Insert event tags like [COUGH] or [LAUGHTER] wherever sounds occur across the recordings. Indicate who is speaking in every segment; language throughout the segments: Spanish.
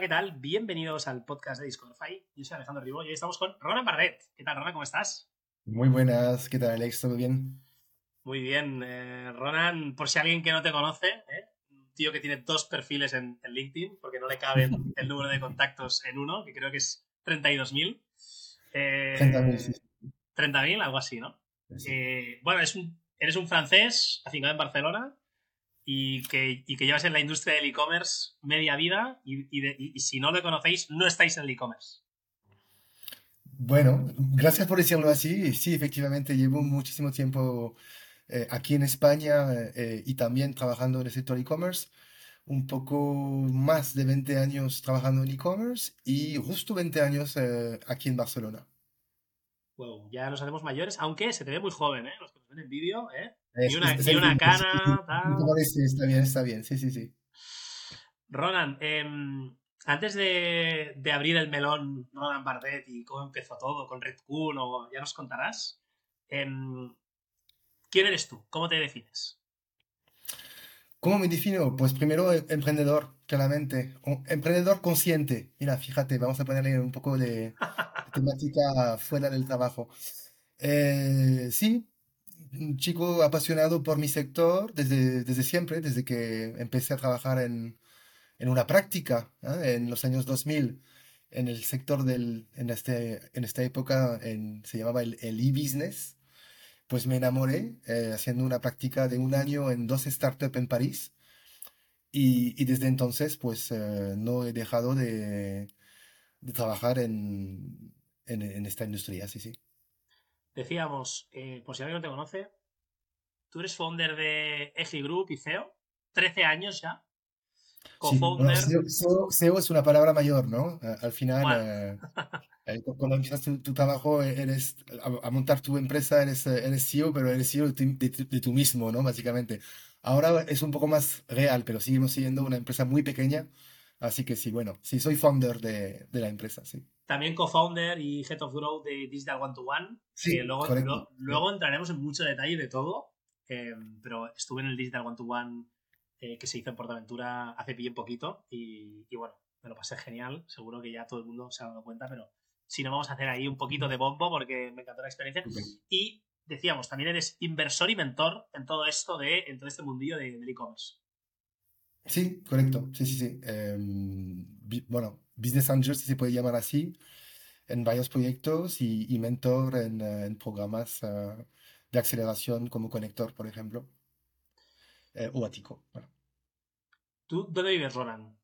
Speaker 1: Hola, ¿qué tal? Bienvenidos al podcast de Discordify. Yo soy Alejandro Ribó y hoy estamos con Ronan Bardet. ¿Qué tal, Ronan? ¿Cómo estás?
Speaker 2: Muy buenas, ¿qué tal, Alex? ¿Todo bien?
Speaker 1: Muy bien. Eh, Ronan, por si alguien que no te conoce, ¿eh? un tío que tiene dos perfiles en, en LinkedIn, porque no le cabe [LAUGHS] el número de contactos en uno, que creo que es 32.000. Eh,
Speaker 2: 30.000, sí.
Speaker 1: 30.000, algo así, ¿no?
Speaker 2: Sí.
Speaker 1: Eh, bueno, es un- eres un francés afincado en Barcelona y que, y que llevas en la industria del e-commerce media vida y, y de- y- y si no lo conocéis, no estáis en el e-commerce.
Speaker 2: Bueno, gracias por decirlo así. Sí, efectivamente, llevo muchísimo tiempo eh, aquí en España eh, y también trabajando en el sector e-commerce. Un poco más de 20 años trabajando en e-commerce y justo 20 años eh, aquí en Barcelona.
Speaker 1: Wow, ya nos hacemos mayores, aunque se te ve muy joven, ¿eh? Los que nos ven en vídeo, ¿eh?
Speaker 2: Es-
Speaker 1: Ni una, ni cana, tal.
Speaker 2: sí, Está bien, está bien. Sí, sí, sí.
Speaker 1: Ronan, em, antes de, de abrir el melón Ronan Bardet y cómo empezó todo con Red Cool, o ya nos contarás, em, ¿quién eres tú? ¿Cómo te defines?
Speaker 2: ¿Cómo me defino? Pues primero eh, emprendedor, claramente. Un emprendedor consciente. Mira, fíjate, vamos a ponerle un poco de temática fuera del trabajo. Eh, sí, un chico apasionado por mi sector desde, desde siempre, desde que empecé a trabajar en, en una práctica, ¿eh? en los años 2000, en el sector del, en este, en esta época se llamaba el el e-business. Pues me enamoré eh, haciendo una práctica de un año en dos startups en París y, y desde entonces pues eh, no he dejado de, de trabajar en, en, en esta industria, sí, sí.
Speaker 1: Decíamos, eh, por si alguien no te conoce, tú eres founder de Eji Group y CEO, 13 años ya,
Speaker 2: Sí, bueno,
Speaker 1: co-founder.
Speaker 2: SEO, SEO- SEO es una palabra mayor, ¿no? Al final,
Speaker 1: Bueno.
Speaker 2: eh, cu- cuando empiezas tu, tu trabajo, eh, eres, a, a montar tu empresa, eres, eh, eres CEO, pero eres CEO de de tu- de tú mismo, ¿no? Básicamente. Ahora es un poco más real, pero seguimos siendo una empresa muy pequeña, así que sí, bueno, sí, soy founder de, de la empresa, sí.
Speaker 1: También co-founder y Head of Growth de Digital One to One.
Speaker 2: Sí,
Speaker 1: que luego, lo- luego entraremos en mucho detalle de todo, eh, pero estuve en el Digital One to One eh, que se hizo en Portaventura hace bien poquito y, y bueno, me lo pasé genial. Seguro que ya todo el mundo se ha dado cuenta, pero si no, vamos a hacer ahí un poquito de bombo porque me encantó la experiencia. Y decíamos, también eres inversor y mentor en todo esto de, en todo este mundillo de- del e-commerce.
Speaker 2: Sí, correcto, sí, sí, sí. Em, bi- bueno, Business Angel, si se puede llamar así, en varios proyectos y, y mentor en, eh, en programas eh, de aceleración como Conector, por ejemplo, eh, o Atico. Bueno.
Speaker 1: ¿Tú dónde vives, Ronan?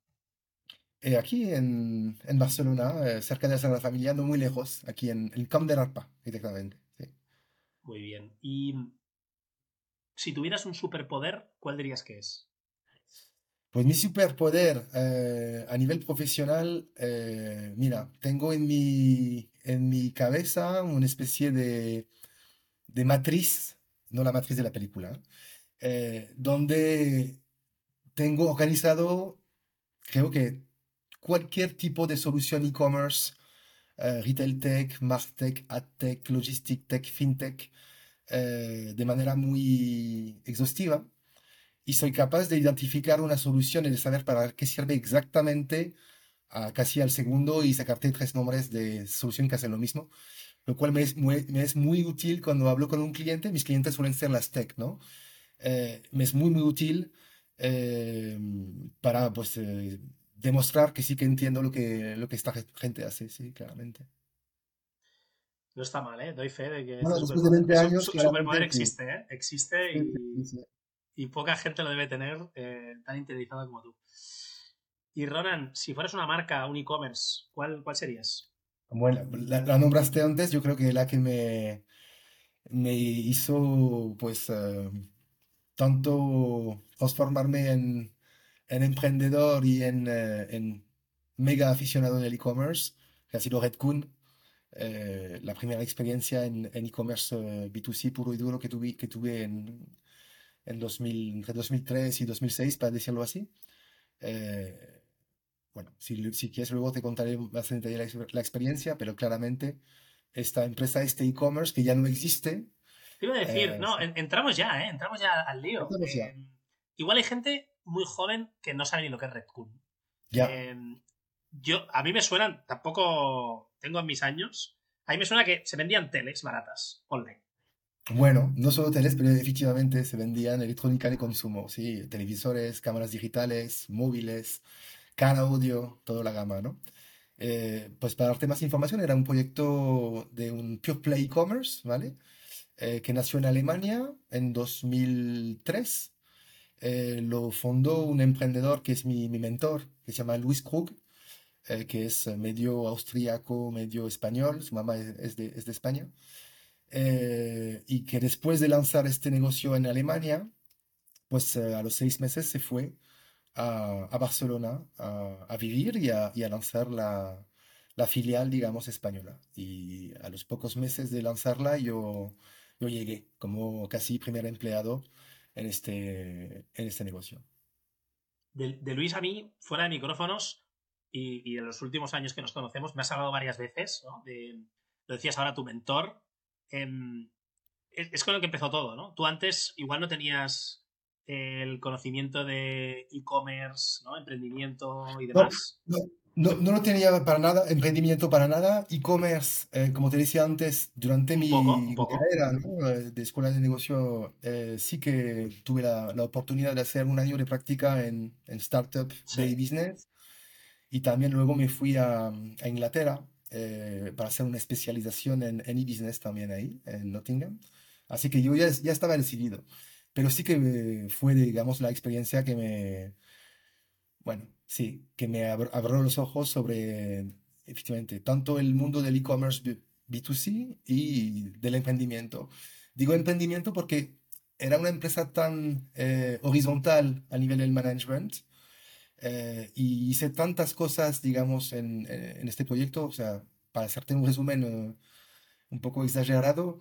Speaker 2: Eh, aquí en, en Barcelona, cerca de la Sagrada Familia, no muy lejos, aquí en el Camp de Arpa, exactamente. sí.
Speaker 1: Muy bien. Y si tuvieras un superpoder, ¿cuál dirías que es?
Speaker 2: Pues mi superpoder eh, a nivel profesional, eh, mira, tengo en mi, en mi cabeza una especie de, de matriz, no la matriz de la película, eh, donde tengo organizado, creo que cualquier tipo de solución e-commerce, eh, retail tech, martech, adtech, logistic tech, fintech, eh, de manera muy exhaustiva y soy capaz de identificar una solución y de saber para qué sirve exactamente a casi al segundo y sacarte tres nombres de solución que hacen lo mismo, lo cual me es muy, me es muy útil cuando hablo con un cliente. Mis clientes suelen ser las tech, ¿no? Eh, me es muy, muy útil eh, para pues, eh, demostrar que sí que entiendo lo que, lo que esta gente hace, sí, claramente.
Speaker 1: No está mal, ¿eh? Doy fe de que
Speaker 2: Bueno, después de 20
Speaker 1: superpoder,
Speaker 2: años,
Speaker 1: existe, ¿eh? Existe
Speaker 2: Sí,
Speaker 1: y,
Speaker 2: sí, sí.
Speaker 1: Y poca gente lo debe tener eh, tan interiorizado como tú. Y Ronan, si fueras una marca, un e-commerce, ¿cuál, ¿cuál serías?
Speaker 2: Bueno, la, la nombraste antes, yo creo que la que me, me hizo, pues, eh, tanto transformarme en, en emprendedor y en, eh, en mega aficionado del e-commerce, que ha sido Redcoon, eh, la primera experiencia en e-commerce eh, B2C puro y duro que tuve, que tuve en, en 2000, entre 2003 y 2006, para decirlo así. Eh, bueno, si, si quieres luego te contaré más en detalle la, la experiencia, pero claramente esta empresa, este e-commerce que ya no existe,
Speaker 1: Te iba a decir,
Speaker 2: Eh,
Speaker 1: no, en- entramos ya, ¿eh? Entramos ya al lío.
Speaker 2: Ya.
Speaker 1: Eh, igual hay gente muy joven que no sabe ni lo que es Redcoon.
Speaker 2: ya,
Speaker 1: Eh, Yo, a mí me suenan, tampoco tengo en mis años, a mí me suena que se vendían teles baratas online.
Speaker 2: Bueno, no solo teles, pero efectivamente se vendían electrónica de consumo, sí, televisores, cámaras digitales, móviles, cara audio, toda la gama, ¿no? Eh, pues para darte más información, era un proyecto de un Pure Play e-commerce, ¿vale? Eh, que nació en Alemania en 2003. Eh, lo fundó un emprendedor que es mi, mi mentor, que se llama Luis Krug, que es medio austríaco, medio español, su mamá es, de, es de, España, y que después de lanzar este negocio en Alemania, pues a los seis meses se fue a, Barcelona a, vivir y a, lanzar la, filial, digamos, española. Y a los pocos meses de lanzarla yo, yo llegué como casi primer empleado en este, en este negocio.
Speaker 1: De, Luis a mí, fuera de micrófonos y, en los últimos años que nos conocemos, me has hablado varias veces, ¿no? De, lo decías ahora tu mentor. Em, es, con el que empezó todo, ¿no? Tú antes igual no tenías el conocimiento de e-commerce, ¿no? emprendimiento y demás?
Speaker 2: No, no, no, lo tenía para nada, emprendimiento para nada. E-commerce, eh, como te decía antes, durante mi carrera eh, de escuela de negocio, eh, sí que tuve la, la, oportunidad de hacer un año de práctica en, en Startup de Business. Y también luego me fui a, a Inglaterra para hacer una especialización en, en e-business también ahí, en Nottingham. Así que yo ya, ya estaba decidido. Pero sí que fue, digamos, la experiencia que me, bueno, sí, que me abrió los ojos sobre, efectivamente, tanto el mundo del e-commerce B2C y del emprendimiento. Digo emprendimiento porque era una empresa tan eh, horizontal a nivel del management eh, y hice tantas cosas, digamos, en, en, este proyecto, o sea, para hacerte un resumen eh, un poco exagerado,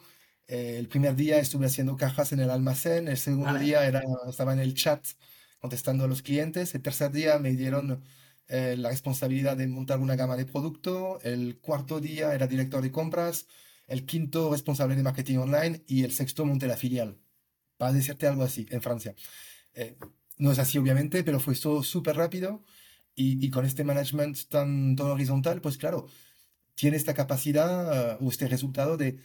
Speaker 2: eh, el primer día estuve haciendo cajas en el almacén, el segundo día era, estaba en el chat contestando a los clientes, el tercer día me dieron eh, la responsabilidad de montar una gama de producto, el cuarto día era director de compras, el quinto responsable de marketing online y el sexto monté la filial. Para decirte algo así, en Francia. Eh, no es así, obviamente, pero fue todo súper rápido y, y, con este management tan, tan horizontal, pues claro, tiene esta capacidad o este resultado de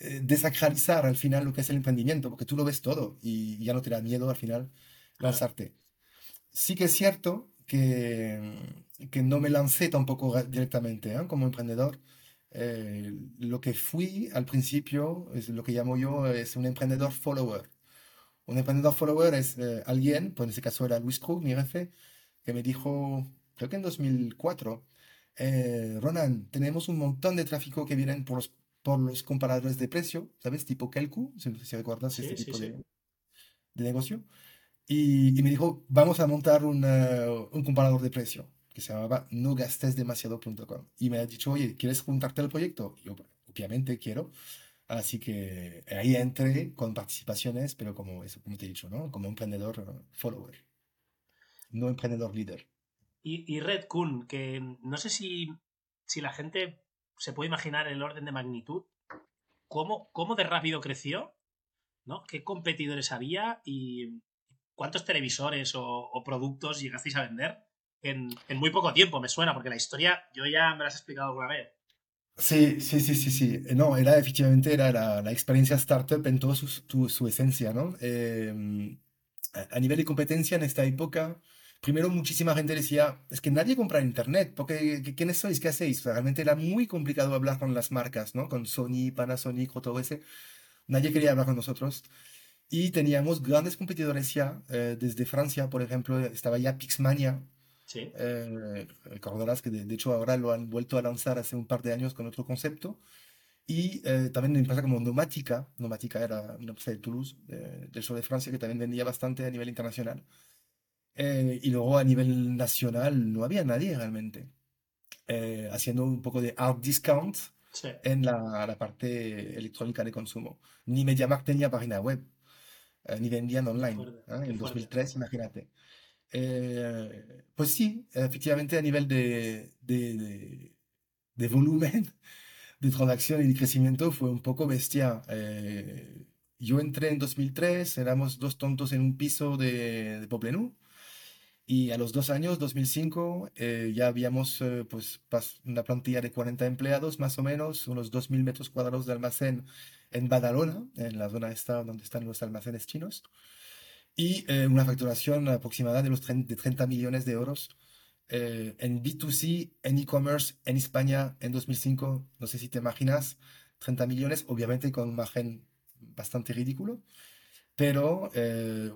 Speaker 2: eh, desacralizar al final lo que es el emprendimiento, porque tú lo ves todo y ya no te da miedo al final lanzarte. Sí que es cierto que, que no me lancé tampoco directamente ¿eh? como emprendedor. Eh, lo que fui al principio, es lo que llamo yo, es un emprendedor follower. Un emprendedor follower es alguien, pues en este caso era Luis Krug, mi jefe, que me dijo, creo que en 2004, Ronan, tenemos un montón de tráfico que vienen por los por los comparadores de precio, ¿sabes? Tipo Kelku, si, si recuerdas este tipo De, de, negocio. Y, y, me dijo, vamos a montar un, un comparador de precio que se llamaba no gastes demasiado.com. Y me ha dicho, oye, ¿quieres juntarte al proyecto? yo, obviamente quiero. Así que ahí entré con participaciones, pero como, eso, como te he dicho, ¿no? Como emprendedor uh, follower, no emprendedor líder.
Speaker 1: Y, y Red Kun, que no sé si, si la gente se puede imaginar el orden de magnitud, cómo, cómo de rápido creció, ¿no? ¿Qué competidores había y cuántos televisores o, productos llegasteis a vender en, muy poco tiempo? Me suena, porque la historia yo ya me la has explicado alguna vez.
Speaker 2: Sí, sí, sí, sí, sí. No, era efectivamente era la, experiencia startup en toda su, su, esencia, ¿no? Eh, a nivel de competencia en esta época, primero muchísima gente decía, es que nadie compra Internet, porque ¿quiénes sois? ¿Qué hacéis? realmente era muy complicado hablar con las marcas, ¿no? Con Sony, Panasonic, ese Nadie quería hablar con nosotros. Y teníamos grandes competidores ya, eh, desde Francia, por ejemplo, estaba ya Pixmania. Sí. Eh, recordarás que de, hecho ahora lo han vuelto a lanzar hace un par de años con otro concepto. Y eh, también una empresa como Nomática, Nomática era una empresa de Toulouse, del sur de Francia, que también vendía bastante a nivel internacional. Eh, y luego a nivel nacional no había nadie realmente. Eh, haciendo un poco de hard discount en la, la, parte electrónica de consumo. Ni MediaMarkt tenía página web, eh, ni vendían online. En 2003, imagínate. Pues sí, efectivamente a nivel de, de, de, volumen de transacción y de crecimiento fue un poco bestia. yo entré en 2003, éramos dos tontos en un piso de, de Poblenou Y a los dos años, 2005, eh, ya habíamos eh, pues una plantilla de 40 empleados, más o menos, unos 2.000 metros cuadrados de almacén en Badalona, en la zona esta donde están los almacenes chinos, y eh, una facturación aproximada de, los de 30 millones de euros en B2C, en e-commerce, en España en 2005. No sé si te imaginas, 30 millones, obviamente con un margen bastante ridículo pero eh,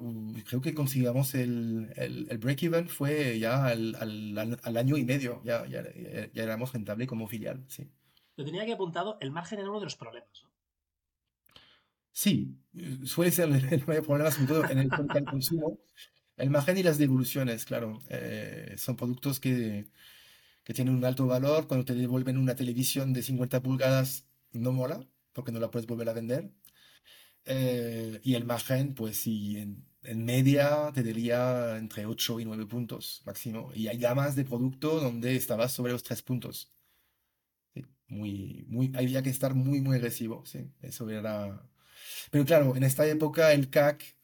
Speaker 2: creo que conseguimos el, el, break-even fue ya al, al, al, año y medio, ya, ya, ya, éramos rentable como filial, sí.
Speaker 1: Lo tenía que apuntado, el margen era uno de los problemas, ¿no?
Speaker 2: Sí, suele ser [LAUGHS] el, mayor problema, sobre todo en el, consumo. El margen y las devoluciones, claro, eh, son productos que, que tienen un alto valor. Cuando te devuelven una televisión de 50 pulgadas, no mola, porque no la puedes volver a vender. Eh, y el margen, pues sí, en, en, media te diría entre 8 y 9 puntos máximo. Y hay gamas de producto donde estabas sobre los 3 puntos. muy, muy, había que estar muy, muy agresivo, sí. Eso era... Pero claro, en esta época el CAC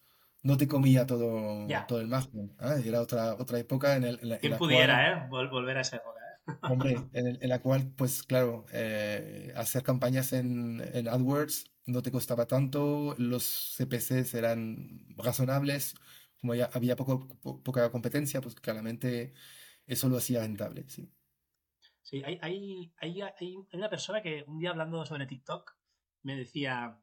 Speaker 2: no te comía todo, todo el margen. ¿ah? Era otra, otra época en, el,
Speaker 1: en la, pudiera, ¿eh? volver a esa época. ¿eh? [LAUGHS]
Speaker 2: Hombre, en, en, la cual, pues claro, eh, hacer campañas en, en AdWords no te costaba tanto, los CPCs eran razonables, como ya había poco, poca competencia, pues claramente eso lo hacía rentable, sí.
Speaker 1: Sí, hay, hay, hay, hay, una persona que un día hablando sobre TikTok me decía,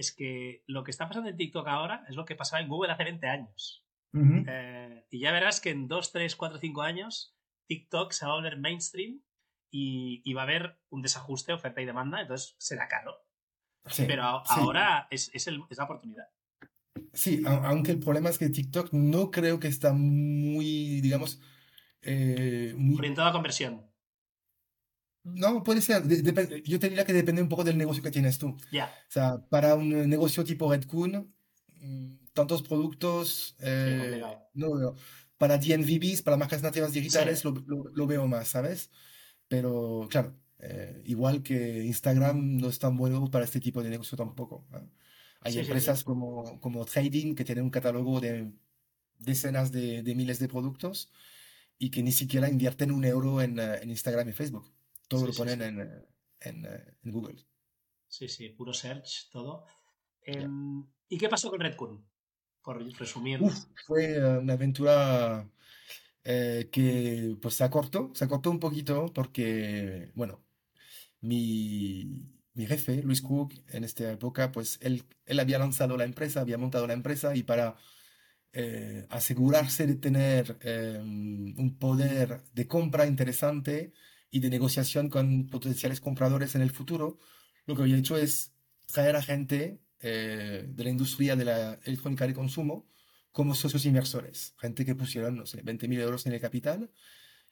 Speaker 1: es que lo que está pasando en TikTok ahora es lo que pasaba en Google hace 20 años. Eh, y ya verás que en 2, 3, 4, 5 años TikTok se va a volver mainstream y, y va a haber un desajuste oferta y demanda, entonces será caro. Pero ahora es, es, el, es, la oportunidad.
Speaker 2: Sí, aunque el problema es que TikTok no creo que está muy, digamos... Eh, muy...
Speaker 1: Orientado a conversión.
Speaker 2: No, puede ser. yo te diría que depende un poco del negocio que tienes tú.
Speaker 1: Ya.
Speaker 2: O sea, para un negocio tipo Redcoon, mm, tantos productos, eh, no Para DNVBs, para marcas nativas digitales, lo, lo, veo más, ¿sabes? Pero, claro, eh, igual que Instagram no es tan bueno para este tipo de negocio tampoco. Hay empresas Como, como Trading que tienen un catálogo de decenas de, de, miles de productos y que ni siquiera invierten un euro en, eh, en Instagram y Facebook. Todo lo ponen en, en, eh, en, Google.
Speaker 1: Sí, sí, puro search, todo. Em, ¿Y qué pasó con Redcoon? Por resumir.
Speaker 2: fue una aventura que pues se acortó, se acortó un poquito porque, bueno, mi, mi jefe, Luis Cook, en esta época, pues él, él había lanzado la empresa, había montado la empresa y para eh, asegurarse de tener em, un poder de compra interesante y de negociación con potenciales compradores en el futuro, lo que había hecho es traer a gente eh, de la industria de la electrónica de consumo como socios inversores, gente que pusieron, no sé, 20.000 euros en el capital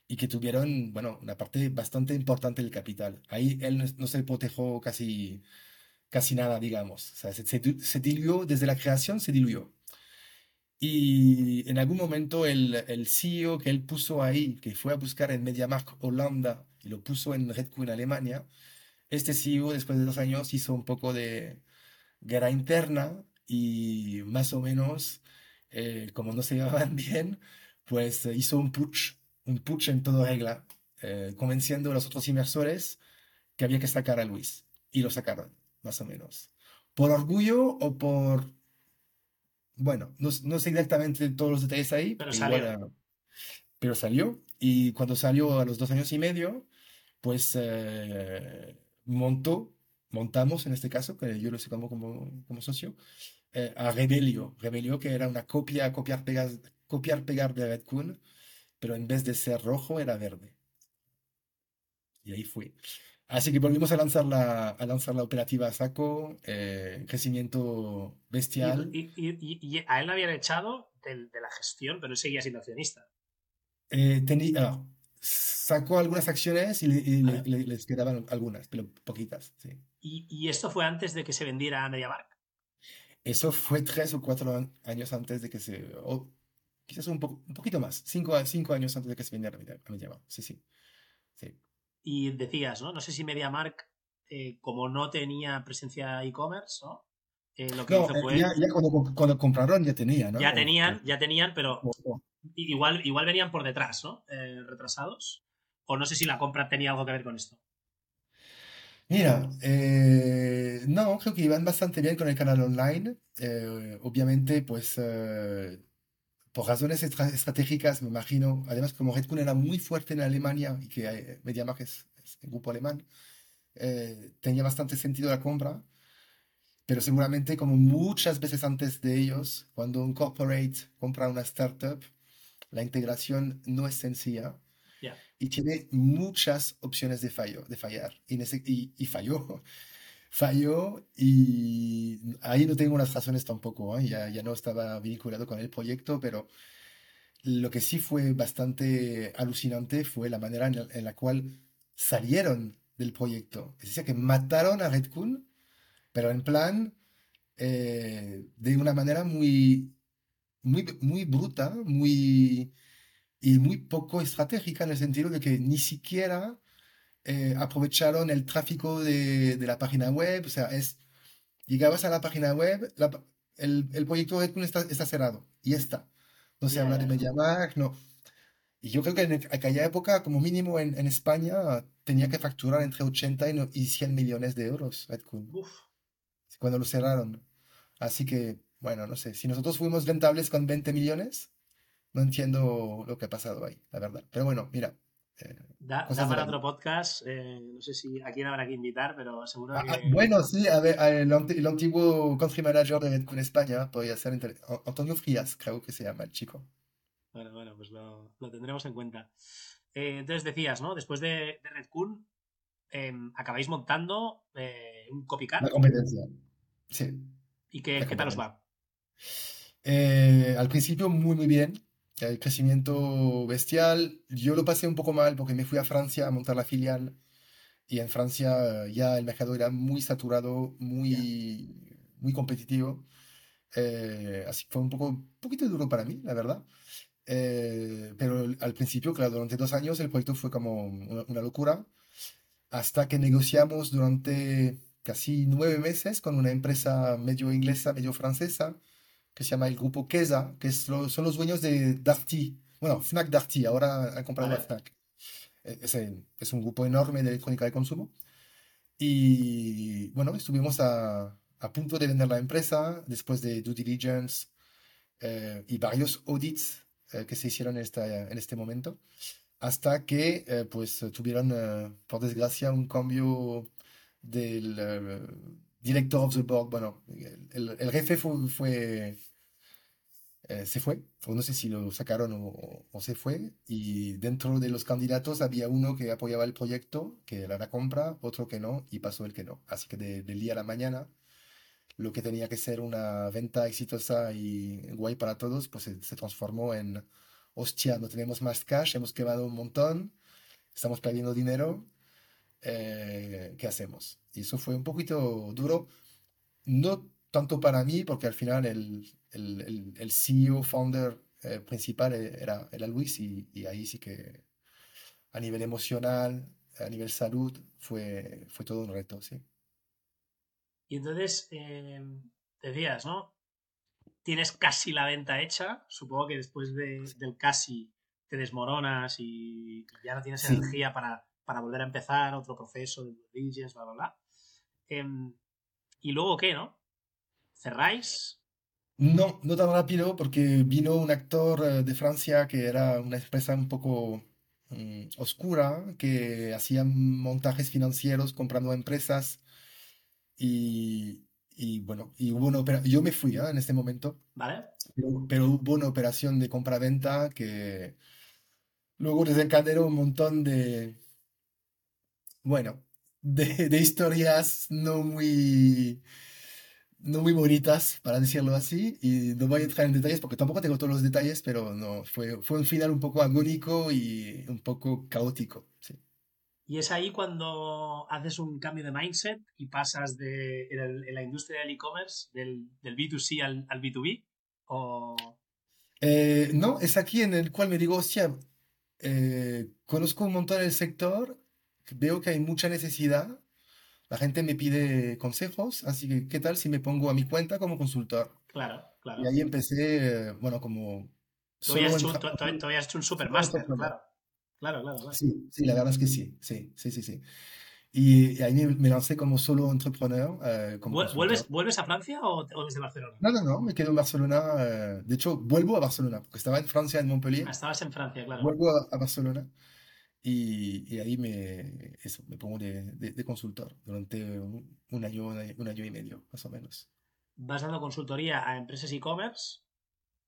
Speaker 2: y que tuvieron, bueno, una parte bastante importante del capital. Ahí él no, se protegió casi, casi nada, digamos. O sea, se, se, diluyó, desde la creación se diluyó. Y en algún momento el, el CEO que él puso ahí, que fue a buscar en MediaMarkt Holanda y lo puso en Redco en Alemania, este CEO después de dos años hizo un poco de guerra interna y más o menos, eh, como no se [LAUGHS] llevaban bien, pues hizo un putsch un putsch en toda regla, eh, convenciendo a los otros inversores que había que sacar a Luis. Y lo sacaron, más o menos. ¿Por orgullo o por... Bueno, no, no sé exactamente todos los detalles ahí,
Speaker 1: pero, salió.
Speaker 2: pero salió. Y cuando salió a los dos años y medio, pues eh, montó, montamos en este caso, que yo lo sé como, como, como socio, eh, a Rebelio. Rebelio, que era una copia, copiar, pegar, copiar, pegar de Redcoon, pero en vez de ser rojo era verde. Y ahí fui. Así que volvimos a lanzar la, a lanzar la operativa saco, eh, crecimiento bestial.
Speaker 1: Y, y, a él lo habían echado de, la gestión, pero él seguía siendo accionista.
Speaker 2: Eh, tenía, sacó algunas acciones y, les quedaban algunas, pero poquitas. Sí.
Speaker 1: ¿Y, esto fue antes de que se vendiera a MediaMark?
Speaker 2: Eso fue tres o cuatro años antes de que se quizás un, un poquito más, cinco, cinco, años antes de que se vendiera a MediaMark. Sí, sí, sí.
Speaker 1: Y decías, ¿no? No sé si MediaMark, eh, como no tenía presencia e-commerce, ¿no?
Speaker 2: Eh, lo que hizo eh, ya, cuando, cuando, compraron ya tenía, ¿no?
Speaker 1: Ya tenían, ya tenían, pero igual, igual venían por detrás, ¿no? Eh, retrasados. O no sé si la compra tenía algo que ver con esto.
Speaker 2: Mira, eh, no, creo que iban bastante bien con el canal online. Eh, obviamente, pues eh, por razones estra- estratégicas, me imagino. Además, como Red Bull era muy fuerte en Alemania y que eh, MediaMarkt es, es un grupo alemán, eh, tenía bastante sentido la compra. Pero seguramente, como muchas veces antes de ellos, cuando un corporate compra una startup, la integración no es sencilla
Speaker 1: Ya.
Speaker 2: y tiene muchas opciones de fallo, de fallar. Y, y, y falló, falló y ahí no tengo unas razones tampoco, ¿eh? Ya, ya no estaba vinculado con el proyecto, pero lo que sí fue bastante alucinante fue la manera en la, en la cual salieron del proyecto. Es decir, que mataron a Redcoon, pero en plan eh, de una manera muy, muy, muy bruta, muy y muy poco estratégica en el sentido de que ni siquiera eh, aprovecharon el tráfico de, de la página web. O sea, es, llegabas a la página web, la el, el proyecto Red Bull está, está cerrado y está. No se habla de
Speaker 1: ya.
Speaker 2: MediaMarkt, no. Y yo creo que en aquella época, como mínimo en, en España, tenía que facturar entre 80 y, no- y 100 millones de euros Red Bull,
Speaker 1: Uf.
Speaker 2: cuando lo cerraron. Así que, bueno, no sé, si nosotros fuimos rentables con 20 millones, no entiendo lo que ha pasado ahí, la verdad. Pero bueno, mira, eh,
Speaker 1: Da, para otro podcast. eh, no sé si a quién habrá que invitar, pero seguro
Speaker 2: Ah, ah,
Speaker 1: que.
Speaker 2: bueno, sí, a ver, el, el antiguo country manager de Red Bull España podría ser Antonio Frías, creo que se llama el chico.
Speaker 1: Bueno, bueno, pues lo, lo tendremos en cuenta. Eh, entonces decías, ¿no? Después de, de Red Coon, em, acabáis montando eh, un copycat.
Speaker 2: La competencia. Sí,
Speaker 1: ¿Y qué, tal os va?
Speaker 2: Al principio muy, muy bien. El crecimiento bestial. Yo lo pasé un poco mal porque me fui a Francia a montar la filial y en Francia eh, ya el mercado era muy saturado, muy, muy competitivo. Eh, así que fue un poco, un poquito duro para mí, la verdad. Eh, pero al principio, claro, durante dos años el proyecto fue como una, una locura, hasta que negociamos durante casi nueve meses con una empresa medio inglesa, medio francesa, que se llama el grupo Kesa, que es lo- son los dueños de Darty. Bueno, Fnac Darty, ahora han comprado a
Speaker 1: Vale.
Speaker 2: Fnac. Eh, Es, es un grupo enorme de electrónica de consumo. Y bueno, estuvimos a, a punto de vender la empresa después de due diligence eh, y varios audits eh, que se hicieron en, esta- en este momento, hasta que eh, pues tuvieron, eh, por desgracia, un cambio del eh, director of the board. Bueno, el, el- el jefe fue, fue, eh, se fue, o no sé si lo sacaron o, se fue, y dentro de los candidatos había uno que apoyaba el proyecto, que era la compra, otro que no, y pasó el que no. Así que de- del día a la mañana lo que tenía que ser una venta exitosa y guay para todos, pues se, se transformó en, hostia, no tenemos más cash, hemos quemado un montón, estamos perdiendo dinero, eh, ¿qué hacemos? Y eso fue un poquito duro, no tanto para mí, porque al final el, el, el, el CEO, founder eh, principal eh, era, era Luis, y, y ahí sí que a nivel emocional, a nivel salud, fue, fue todo un reto, sí.
Speaker 1: Y entonces, em, decías, ¿no? Tienes casi la venta hecha. Supongo que después de- del casi te desmoronas y ya no tienes
Speaker 2: Sí.
Speaker 1: energía para, para volver a empezar otro proceso de diligence, bla, bla, bla. Em, ¿Y luego qué, no? ¿Cerráis?
Speaker 2: No, no tan rápido porque vino un actor eh, de Francia que era una empresa un poco mm, oscura, que hacía montajes financieros comprando empresas y, y bueno, y hubo una opera- yo me fui ¿ah? en este momento,
Speaker 1: ¿Vale?
Speaker 2: pero, pero hubo una operación de compra-venta que luego desencadenó un montón de, bueno, de, de historias no muy no muy bonitas, para decirlo así, y no voy a entrar en detalles porque tampoco tengo todos los detalles, pero no, fue, fue un final un poco agónico y un poco caótico, sí.
Speaker 1: Y es ahí cuando haces un cambio de mindset y pasas de, en, el- en la industria del e-commerce, del, del B2C al, al B2B. O...
Speaker 2: Eh, no, es aquí en el cual me digo, hostia, eh, conozco un montón del sector, veo que hay mucha necesidad, la gente me pide consejos, así que, ¿qué tal si me pongo a mi cuenta como consultor?
Speaker 1: Claro,
Speaker 2: Y
Speaker 1: claro.
Speaker 2: ahí empecé, bueno, como
Speaker 1: Tú habías hecho, tú- tú- habías hecho un
Speaker 2: entrepreneur.
Speaker 1: claro. Claro, claro, claro.
Speaker 2: Sí, sí, la verdad es que sí, sí, sí, sí, sí. Y, y ahí me, me lancé como solo entrepreneur, eh, como
Speaker 1: ¿Vuel-
Speaker 2: consultor.
Speaker 1: ¿Vuelves, ¿Vuelves a Francia o, o desde Barcelona?
Speaker 2: No, no, no, me quedo en Barcelona. eh, de hecho, vuelvo a Barcelona, porque estaba en Francia, en
Speaker 1: Ah,
Speaker 2: Montpellier.
Speaker 1: estabas en Francia, claro.
Speaker 2: Vuelvo a, a Barcelona y, y ahí me, eso, me pongo de, de- de consultor durante un, un año, un año y medio, más o menos.
Speaker 1: Vas dando consultoría a empresas e-commerce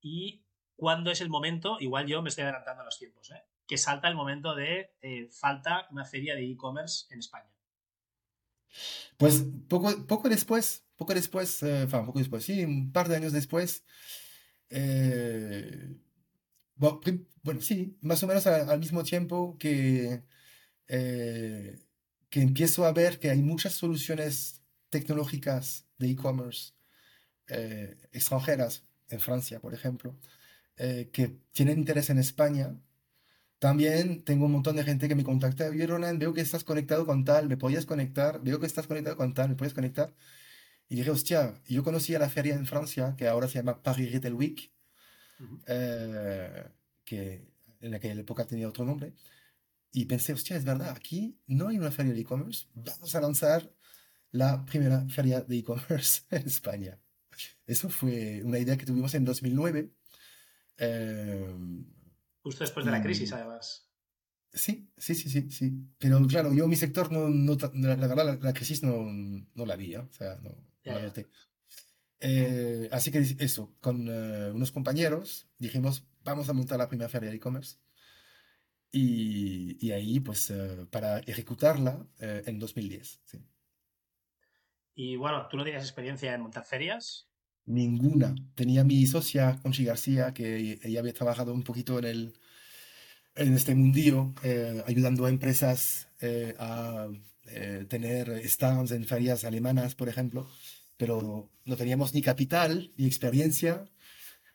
Speaker 1: y ¿cuándo es el momento? Igual yo me estoy adelantando a los tiempos, ¿eh? Que salta el momento de eh, falta una feria de e-commerce en España.
Speaker 2: Pues poco, poco después, poco después, eh, poco después, sí, un par de años después, eh, bueno, sí, más o menos a- al mismo tiempo que, eh, que empiezo a ver que hay muchas soluciones tecnológicas de e-commerce eh, extranjeras, en Francia, por ejemplo, eh, que tienen interés en España. También tengo un montón de gente que me contacta, oye Ronan, veo que estás conectado con tal, ¿me podías conectar? Veo que estás conectado con tal, ¿me puedes conectar? Y dije, hostia, yo conocía la feria en Francia, que ahora se llama Paris Retail Week,
Speaker 1: Ujú.
Speaker 2: eh, que en aquella época tenía otro nombre, y pensé, hostia, es verdad, aquí no hay una feria de e-commerce, vamos a lanzar la primera feria de e-commerce [LAUGHS] en España. Eso fue una idea que tuvimos en 2009. eh,
Speaker 1: Justo después de la crisis, además.
Speaker 2: sí, sí, sí, sí, sí. Pero claro, yo mi sector, no, no la, verdad, la, la crisis no, no la vi, ¿eh? O sea, no, la noté. Eh, así que eso, con eh, unos compañeros dijimos, vamos a montar la primera feria de e-commerce. Y, y ahí, pues, eh, para ejecutarla en 2010. sí.
Speaker 1: Y bueno, tú no tenías experiencia en montar ferias.
Speaker 2: Ninguna. Tenía mi socia, Conchi García, que ella había trabajado un poquito en el, en este mundillo, ayudando a empresas a tener stands en ferias alemanas, por ejemplo, pero no teníamos ni capital, ni experiencia,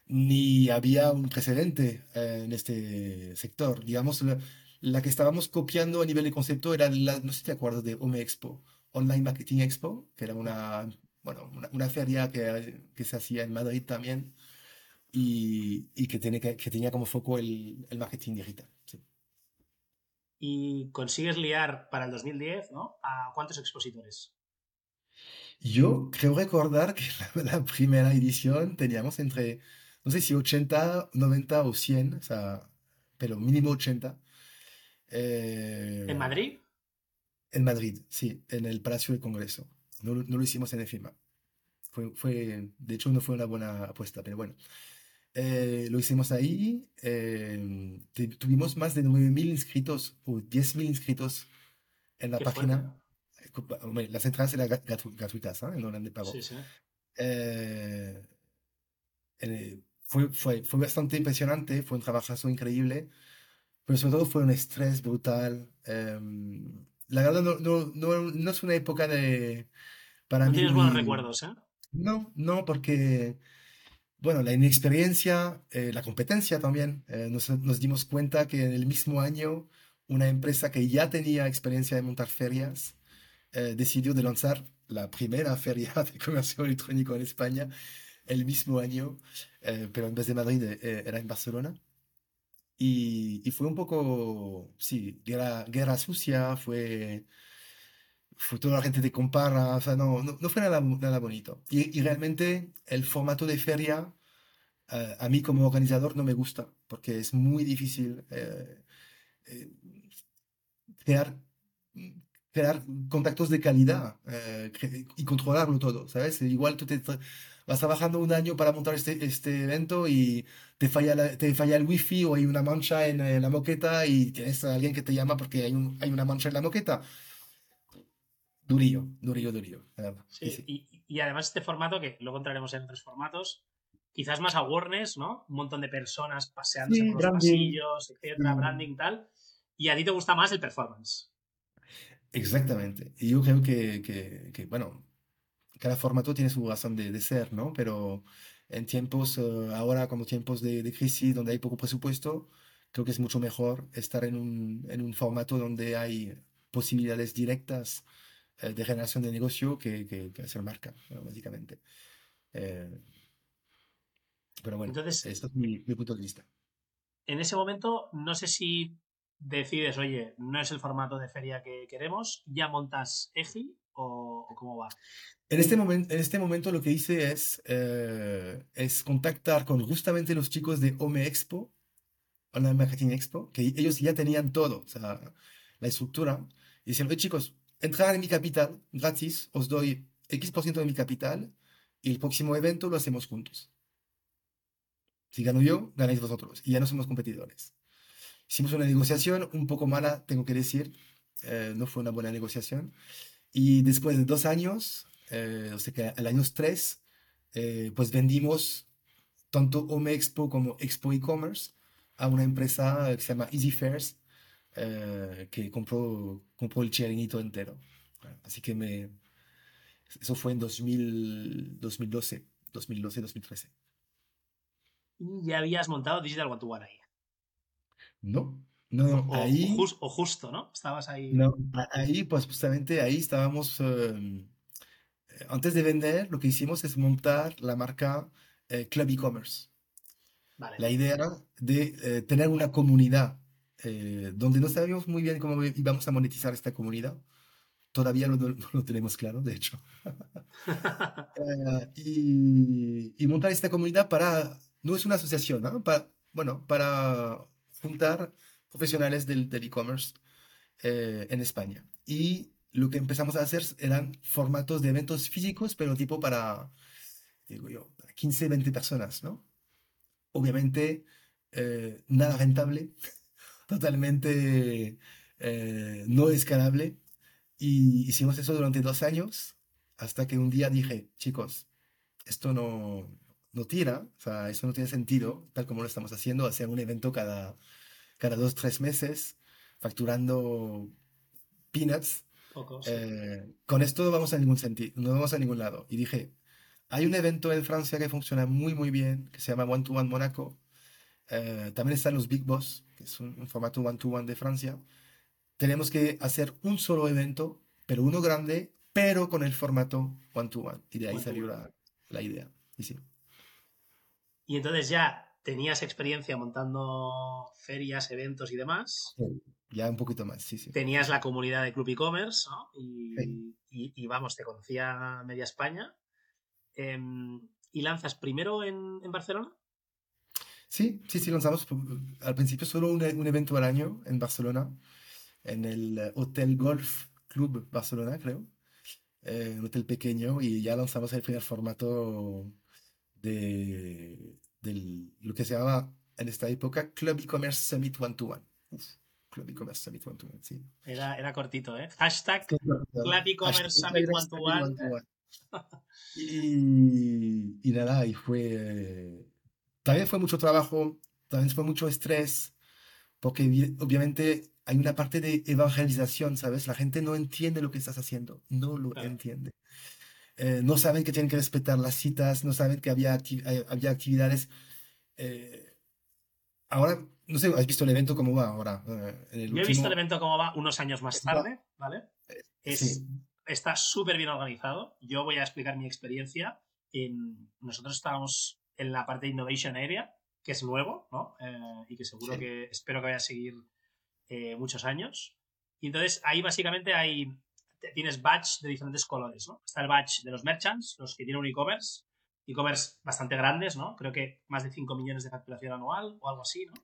Speaker 2: ni había un precedente eh, en este sector. Digamos, la, la que estábamos copiando a nivel de concepto era la, no sé si te acuerdas de Home Expo, Online Marketing Expo, que era una, bueno, una, una feria que, que se hacía en Madrid también y, y que, tiene que, que tenía como foco el, el marketing digital. sí.
Speaker 1: Y consigues liar para el 2010, ¿no? ¿A cuántos expositores?
Speaker 2: Yo creo recordar que [LAUGHS] la, la primera edición teníamos entre, no sé si 80, 90 o 100, o sea, pero mínimo 80.
Speaker 1: ¿En
Speaker 2: eh,
Speaker 1: Madrid?
Speaker 2: en Madrid, sí, en el Palacio del Congreso. No, lo- no lo hicimos en EFIMA. Fue, fue, de hecho, no fue una buena apuesta, pero bueno. Eh, lo hicimos ahí. eh, tuvimos más de 9.000 inscritos o 10.000 inscritos en la
Speaker 1: Qué
Speaker 2: página. Las entradas eran gra- gratu- gratuitas, ¿eh? No eran de pago.
Speaker 1: Sí, sí.
Speaker 2: Eh, eh, fue, fue, fue bastante impresionante, fue un trabajazo increíble, pero sobre todo fue un estrés brutal. em, la verdad no, no, no, no es una época de, para
Speaker 1: No
Speaker 2: mí
Speaker 1: tienes buenos recuerdos, ¿eh?
Speaker 2: No, no, porque, bueno, la inexperiencia, eh, la competencia también, eh, nos, nos dimos cuenta que en el mismo año una empresa que ya tenía experiencia de montar ferias eh, decidió de lanzar la primera feria [LAUGHS] de comercio electrónico en España el mismo año, eh, pero en vez de Madrid eh, era en Barcelona. Y, y fue un poco, sí, guerra, guerra sucia, fue, fue toda la gente te compara, no, no, fue nada, nada bonito. Y, realmente el formato de feria, eh, a mí como organizador no me gusta, porque es muy difícil eh, eh, crear, crear contactos de calidad eh, y controlarlo todo, ¿sabes? Igual tú te tra- vas trabajando un año para montar este, este evento y te falla, la- te falla el wifi o hay una mancha en, la moqueta y tienes a alguien que te llama porque hay, un- hay una mancha en la moqueta. Durillo, durillo, durillo. Sí,
Speaker 1: Sí,
Speaker 2: sí.
Speaker 1: y, y además este formato, que luego entraremos en otros formatos, quizás más awareness, ¿no? Un montón de personas paseándose
Speaker 2: Sí,
Speaker 1: por los
Speaker 2: branding.
Speaker 1: pasillos, etcétera,
Speaker 2: Mm.
Speaker 1: branding tal. Y a ti te gusta más el performance.
Speaker 2: Exactamente. Y yo creo que, que, que, bueno, cada formato tiene su razón de, de ser, ¿no? Pero en tiempos, eh, ahora como tiempos de, de crisis, donde hay poco presupuesto, creo que es mucho mejor estar en un, en un formato donde hay posibilidades directas eh, de generación de negocio que, que, que hacer marca, ¿no? Básicamente. Eh, pero bueno,
Speaker 1: Entonces,
Speaker 2: esto es mi, mi punto de vista.
Speaker 1: en ese momento, no sé si decides, oye, no es el formato de feria que queremos, ya montas EGI o, cómo va.
Speaker 2: En este, momento, en este momento lo que hice es, eh, es contactar con justamente los chicos de Home Expo, Online Marketing Expo, que ellos ya tenían todo, o sea, la estructura, y decían, oye chicos, entrar en mi capital gratis, os doy X% de mi capital y el próximo evento lo hacemos juntos. Si gano yo, ganáis vosotros. Y ya no somos competidores. Hicimos una negociación un poco mala, tengo que decir. Eh, no fue una buena negociación. Y después de dos años, eh, o sea que al año 3, eh, pues vendimos tanto Home Expo como Expo E-Commerce a una empresa que se llama Easy Fairs, que compró, compró el chiringuito entero. Así que me, eso fue en 2012, 2012, 2013.
Speaker 1: ¿Y ya habías montado Digital One to One ahí?
Speaker 2: No, no,
Speaker 1: o,
Speaker 2: ahí...
Speaker 1: O, justo, ¿no? Estabas ahí...
Speaker 2: No, ahí, pues justamente ahí estábamos... Em, antes de vender, lo que hicimos es montar la marca eh, Club E-Commerce. Vale. La idea era de eh, tener una comunidad eh, donde no sabíamos muy bien cómo íbamos a monetizar esta comunidad Todavía no, lo tenemos claro, de hecho. [LAUGHS] Eh, y, montar esta comunidad para, no es una asociación, ¿no? Para, bueno, para juntar profesionales del e-commerce eh, en España. Y lo que empezamos a hacer eran formatos de eventos físicos, pero tipo para, digo yo, 15, 20 personas, ¿no? Obviamente, eh, nada rentable, [LAUGHS] totalmente no escalable y hicimos eso durante dos años, hasta que un día dije, chicos, esto no, no tira, o sea, eso no tiene sentido, tal como lo estamos haciendo, hacer un evento cada, cada dos, tres meses, facturando peanuts. Eh, con esto no vamos a ningún sentido, no vamos a ningún lado. Y dije, hay un evento en Francia que funciona muy, muy bien, que se llama One to One Monaco. Eh, también están los Big Boss, que es un, un formato One to One de Francia tenemos que hacer un solo evento, pero uno grande, pero con el formato one-to-one. Y de ahí salió la, idea. Y, sí.
Speaker 1: y entonces ya tenías experiencia montando ferias, eventos y demás.
Speaker 2: ya un poquito más, sí, sí.
Speaker 1: Tenías la comunidad de Club e-commerce, ¿no? Y, vamos, te conocía media España. Em, ¿Y lanzas primero en, Barcelona?
Speaker 2: Sí, sí, sí, lanzamos al principio solo un, un evento al año en Barcelona en el Hotel Golf Club Barcelona, creo. Eh, un hotel pequeño y ya lanzamos el primer formato de, lo que se llamaba en esta época Club E-Commerce Summit One to One. Club E-Commerce Summit One to One, sí.
Speaker 1: Era, era cortito, ¿eh? Hashtag Club E-Commerce Summit One to One. [LAUGHS]
Speaker 2: y, y, nada, y fue... también fue mucho trabajo, también fue mucho estrés, porque obviamente hay una parte de evangelización, ¿sabes? La gente no entiende lo que estás haciendo, no lo entiende. Eh, no saben que tienen que respetar las citas, no saben que había, eh, había actividades. Eh, ahora, no sé, ¿has visto el evento cómo va ahora?
Speaker 1: Yo he visto el evento cómo va unos años más tarde, ¿vale? Está súper bien organizado. Yo voy a explicar mi experiencia. nosotros estábamos en la parte de Innovation Area, que es nuevo, ¿no? y que seguro que espero que vaya a seguir eh, muchos años. Y entonces ahí básicamente hay, tienes badge de diferentes colores, ¿no? Está el badge de los merchants, los que tienen un e-commerce, e-commerce bastante grandes, ¿no? Creo que más de 5 millones de facturación anual o algo así, ¿no?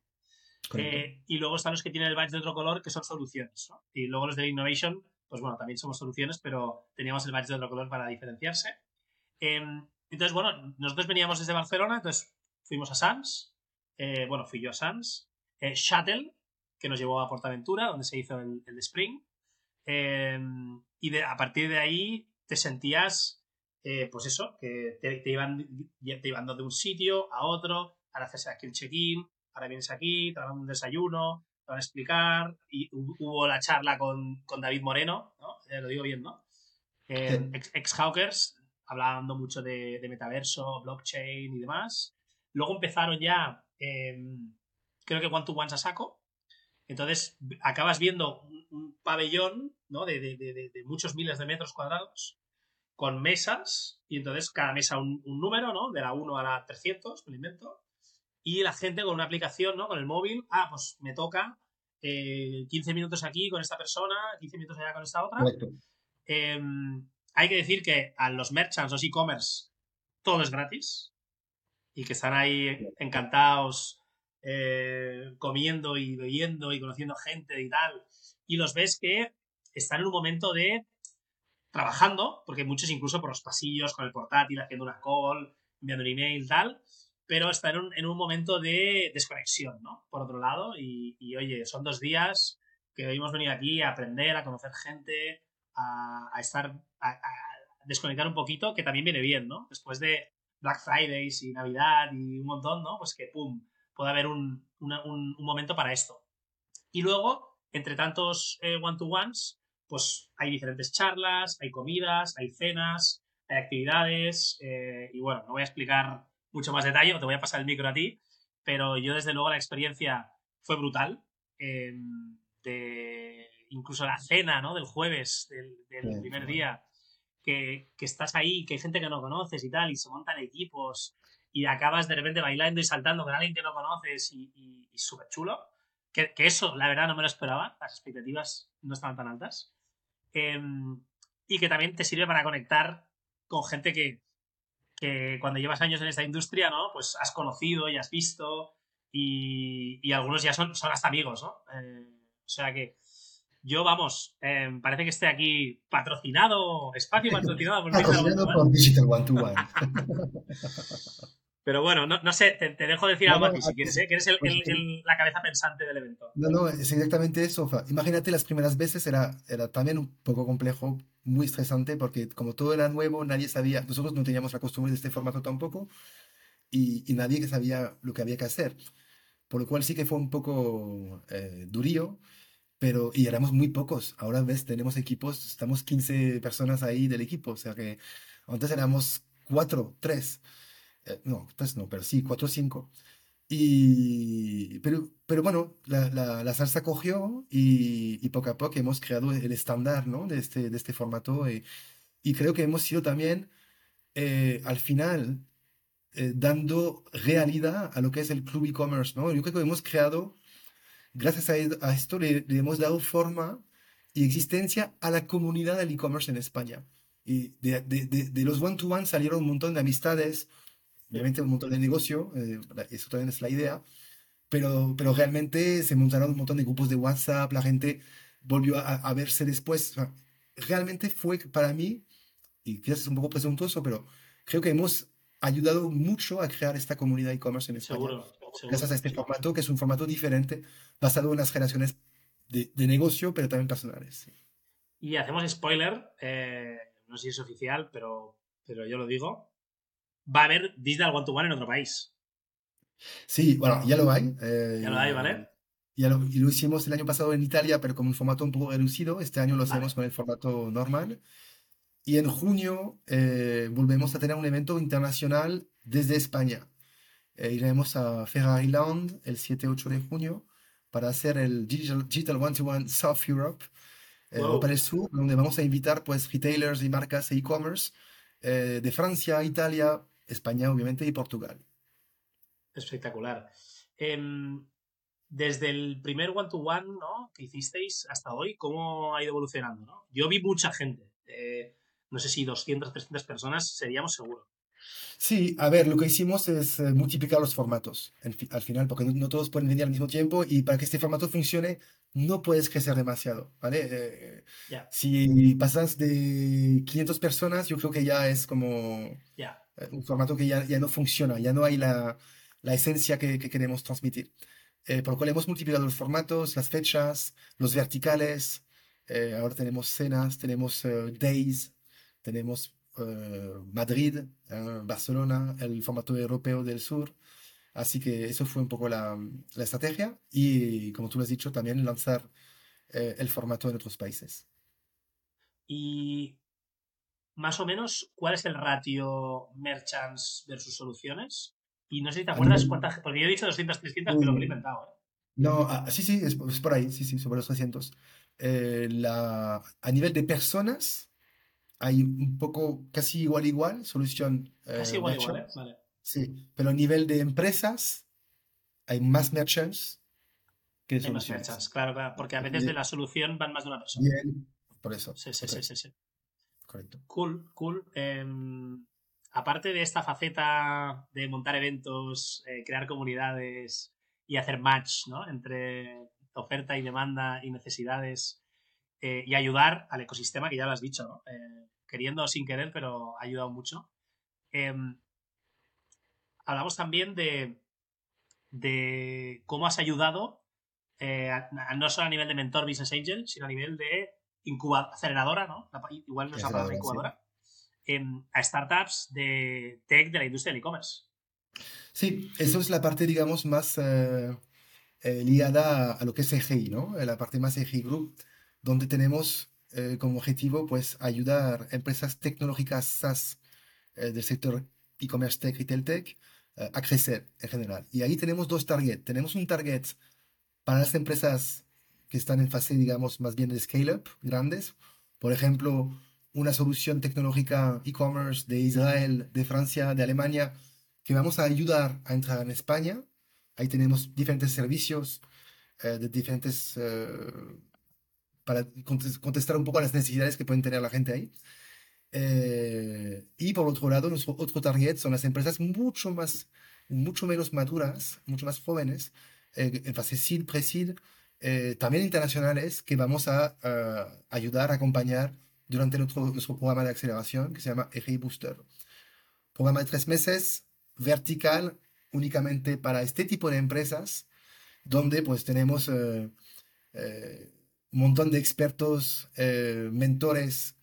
Speaker 1: Eh, y luego están los que tienen el badge de otro color, que son soluciones, ¿no? Y luego los de Innovation, pues bueno, también somos soluciones, pero teníamos el badge de otro color para diferenciarse. Em, entonces, bueno, nosotros veníamos desde Barcelona, entonces fuimos a Sans, eh, bueno, fui yo a Sans, Shuttle, que nos llevó a Portaventura, donde se hizo el, el Spring. Em, y de, a partir de ahí te sentías, eh, pues eso, que te, iban, te iban de un sitio a otro, ahora haces aquí el check-in, ahora vienes aquí, te dan un desayuno, te van a explicar. Y hubo la charla con, con David Moreno, ¿no? Eh, lo digo bien, ¿no? Eh, ex-Hawkers, hablando mucho de, de, metaverso, blockchain y demás. Luego empezaron ya, em, creo que One to One a saco, entonces acabas viendo un, pabellón ¿no? de, muchos miles de metros cuadrados con mesas y entonces cada mesa un, número, ¿no? De la 1 a la 300, me invento. y la gente con una aplicación, ¿no? Con el móvil, ah, pues me toca 15 eh, minutos aquí con esta persona, 15 minutos allá con esta otra. Em, hay que decir que a los merchants, los e-commerce, todo es gratis y que están ahí encantados eh, comiendo y bebiendo y conociendo gente y tal. Y los ves que están en un momento de trabajando, porque muchos incluso por los pasillos con el portátil, haciendo una call, enviando un email, tal, pero están en un, momento de desconexión, ¿no? Por otro lado, y, oye, son dos días que hemos venido aquí a aprender, a conocer gente, a, estar, a, desconectar un poquito, que también viene bien, ¿no? Después de Black Fridays y Navidad y un montón, ¿no? Pues que, ¡pum!, puede haber un, momento para esto. Y luego, entre tantos eh, one-to-ones, pues hay diferentes charlas, hay comidas, hay cenas, hay actividades eh, y bueno, no voy a explicar mucho más detalle, te voy a pasar el micro a ti, pero yo desde luego la experiencia fue brutal. Em, de, incluso la cena ¿no? del jueves, del, primer día, que, estás ahí, que hay gente que no conoces y tal, y se montan equipos y acabas de repente bailando y saltando con alguien que no conoces y, y, súper chulo. Que, que, eso, la verdad, no me lo esperaba. Las expectativas no estaban tan altas. Em, y que también te sirve para conectar con gente que, cuando llevas años en esta industria, ¿no? Pues has conocido y has visto y, algunos ya son, son hasta amigos, ¿no? Eh, o sea que yo, vamos, em, parece que esté aquí patrocinado, espacio [LAUGHS] patrocinado por Digital One to One. [LAUGHS] Pero bueno, no, sé, te, dejo decir algo aquí si quieres, ¿eh? que eres la cabeza pensante del evento.
Speaker 2: No, no, es exactamente eso. Imagínate las primeras veces era, era también un poco complejo, muy estresante, porque como todo era nuevo, nadie sabía, nosotros no teníamos la costumbre de este formato tampoco, y, y nadie sabía lo que había que hacer. Por lo cual sí que fue un poco eh, durío, pero, y éramos muy pocos. Ahora ves, tenemos equipos, estamos 15 personas ahí del equipo, o sea que antes éramos 4, 3. Eh, no, pues no, pero sí, cuatro o cinco. Y, pero, pero bueno, la, la, salsa cogió y, y, poco a poco hemos creado el estándar ¿no? de, este, de este formato y, y creo que hemos sido también eh, al final eh, dando realidad a lo que es el club e-commerce. ¿no? Yo creo que hemos creado, gracias a, a esto, le, le, hemos dado forma y existencia a la comunidad del e-commerce en España. Y de, de, de, de los one-to-one salieron un montón de amistades, obviamente un montón de negocio, eh, eso también es la idea, pero, pero realmente se montaron un montón de grupos de WhatsApp, la gente volvió a, a verse después. realmente fue para mí, y quizás es un poco presuntuoso, pero creo que hemos ayudado mucho a crear esta comunidad e-commerce en España. Seguro, Gracias a este formato, que es un formato diferente, basado en las relaciones de, de negocio, pero también personales.
Speaker 1: Y hacemos spoiler, eh, no sé si es oficial, pero, pero yo lo digo va a haber Digital One to One en otro país.
Speaker 2: Sí, bueno, ya lo hay. Eh,
Speaker 1: ya lo hay, ¿vale?
Speaker 2: Ya lo, y lo hicimos el año pasado en Italia, pero con un formato un poco reducido. Este año lo hacemos con el formato normal. Y en junio eh, volvemos a tener un evento internacional desde España. Eh, iremos a Ferrari Land el 7-8 de junio para hacer el Digital, One to One South Europe para el sur, donde vamos a invitar pues retailers y marcas e e-commerce de Francia, Italia, España, obviamente, y Portugal.
Speaker 1: Espectacular. Em, desde el primer one-to-one ¿no? que hicisteis hasta hoy, ¿cómo ha ido evolucionando? Yo vi mucha gente. Eh, no sé si 200, 300 personas, seríamos seguros.
Speaker 2: Sí, a ver, lo que hicimos es eh, multiplicar los formatos al final, porque no, todos pueden venir al mismo tiempo y para que este formato funcione no puedes crecer demasiado, ¿vale? Eh, si pasas de 500 personas, yo creo que ya es como un formato que ya, ya, no funciona, ya no hay la, la esencia que, que, queremos transmitir. Eh, por lo cual hemos multiplicado los formatos, las fechas, los verticales. Eh, ahora tenemos cenas, tenemos eh, days, tenemos Madrid, Barcelona, el formato europeo del sur. Así que eso fue un poco la, la estrategia y, como tú lo has dicho, también lanzar el formato en otros países.
Speaker 1: Y más o menos cuál es el ratio merchants versus soluciones. Y no sé si te acuerdas cuántas, porque yo he dicho 200, 300, pero lo he inventado. ¿eh?
Speaker 2: No, ah, sí, sí, es, por ahí, sí, sí, sobre los 300. Eh, la, a nivel de personas, hay un poco casi igual, igual, solución.
Speaker 1: Eh, casi igual, igual, ¿eh? Vale.
Speaker 2: Sí, pero a nivel de empresas, hay más merchants que
Speaker 1: Hay más
Speaker 2: soluciones.
Speaker 1: merchants, claro, claro. Porque a veces de la solución van más de una persona.
Speaker 2: Bien, por eso.
Speaker 1: Sí, sí, sí, sí, sí.
Speaker 2: Correcto.
Speaker 1: Cool, cool. Em, aparte de esta faceta de montar eventos, eh, crear comunidades y hacer match ¿no? entre oferta y demanda y necesidades eh, y ayudar al ecosistema, que ya lo has dicho, ¿no? Eh, queriendo o sin querer, pero ha ayudado mucho. Em, hablamos también de, de cómo has ayudado, no solo a nivel de mentor Business Angel, sino a nivel de incuba- aceleradora, ¿no? La igual no es la palabra
Speaker 2: Aceleradora, sí.
Speaker 1: incubadora, em, a startups de tech de la industria del e-commerce.
Speaker 2: Sí, eso es la parte, digamos, más eh, eh, ligada a, a lo que es EGI, ¿no? Eh, La parte más EGI Group, donde tenemos eh, como objetivo, pues, ayudar a empresas tecnológicas SaaS eh, del sector e-commerce tech, retail tech, eh, a crecer en general. Y ahí tenemos dos targets. Tenemos un target para las empresas que están en fase, digamos, más bien de scale-up, grandes. Por ejemplo, una solución tecnológica e-commerce de Israel, de Francia, de Alemania, que vamos a ayudar a entrar en España. Ahí tenemos diferentes servicios eh, de diferentes eh, para contes- contestar un poco a las necesidades que pueden tener la gente ahí. Eh, y por otro lado, nuestro otro target son las empresas mucho más, mucho menos maduras, mucho más jóvenes, en fase seed, pre-seed, eh, también internacionales, que vamos a, a ayudar a acompañar durante nuestro, nuestro programa de aceleración que se llama EGI Booster. Programa de tres meses, vertical, únicamente para este tipo de empresas, donde pues tenemos eh, eh, un montón de expertos, eh, mentores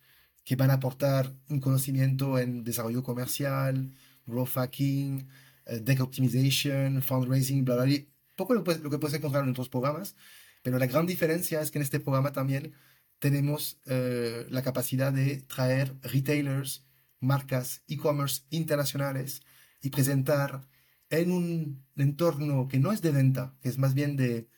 Speaker 2: que van a aportar un conocimiento en desarrollo comercial, growth hacking, eh, deck optimization, fundraising, bla, bla, bla. Poco lo, lo que puedes encontrar en otros programas, pero la gran diferencia es que en este programa también tenemos eh, la capacidad de traer retailers, marcas e-commerce internacionales y presentar en un entorno que no es de venta, que es más bien de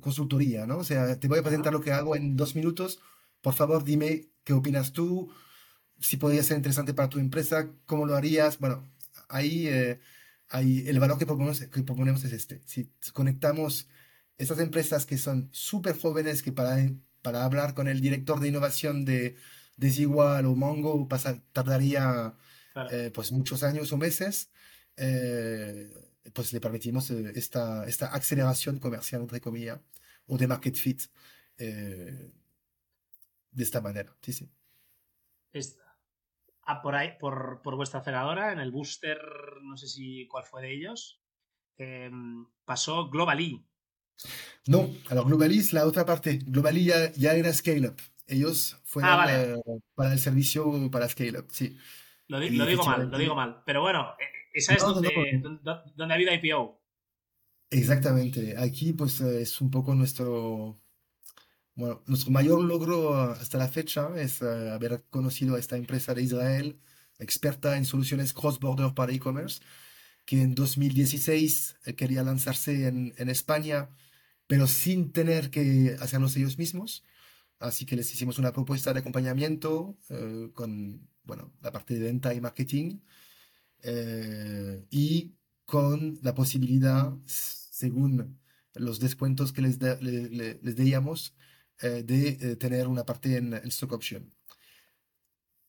Speaker 2: consultoría, ¿no? O sea, te voy a presentar lo que hago en dos minutos. Por favor, dime qué opinas tú, si podría ser interesante para tu empresa, cómo lo harías. Bueno, ahí, eh, ahí el valor que proponemos, que proponemos es este. Si conectamos estas empresas que son súper jóvenes, que para, para hablar con el director de innovación de Desigual o Mongo pasa, tardaría
Speaker 1: Claro.
Speaker 2: eh, pues muchos años o meses, eh, pues le permitimos eh, esta, esta aceleración comercial, entre comillas, o de market fit eh, de esta manera. Sí, sí.
Speaker 1: Ah, por ahí, por, por vuestra aceleradora, en el booster, no sé si cuál fue de ellos, pasó Globally.
Speaker 2: No, alors Globally es la otra parte. Globally ya, ya era Scale Up. Ellos fueron
Speaker 1: Ah, vale.
Speaker 2: eh, para el servicio para Scale Up, sí.
Speaker 1: Lo, di-
Speaker 2: Y
Speaker 1: lo digo mal, lo digo mal. Pero bueno, eh, esa es
Speaker 2: No,
Speaker 1: donde,
Speaker 2: no.
Speaker 1: donde, donde ha habido IPO.
Speaker 2: Exactamente. Aquí pues eh, es un poco nuestro, bueno, nuestro mayor logro eh, hasta la fecha es eh, haber conocido a esta empresa de Israel, experta en soluciones cross-border para e-commerce, que en 2016 eh, quería lanzarse en, en España, pero sin tener que hacerlos ellos mismos. Así que les hicimos una propuesta de acompañamiento eh, con, bueno, la parte de venta y marketing eh, y con la posibilidad, según los descuentos que les, da- le- le- les díamos, eh, de eh, tener una parte en, en stock option.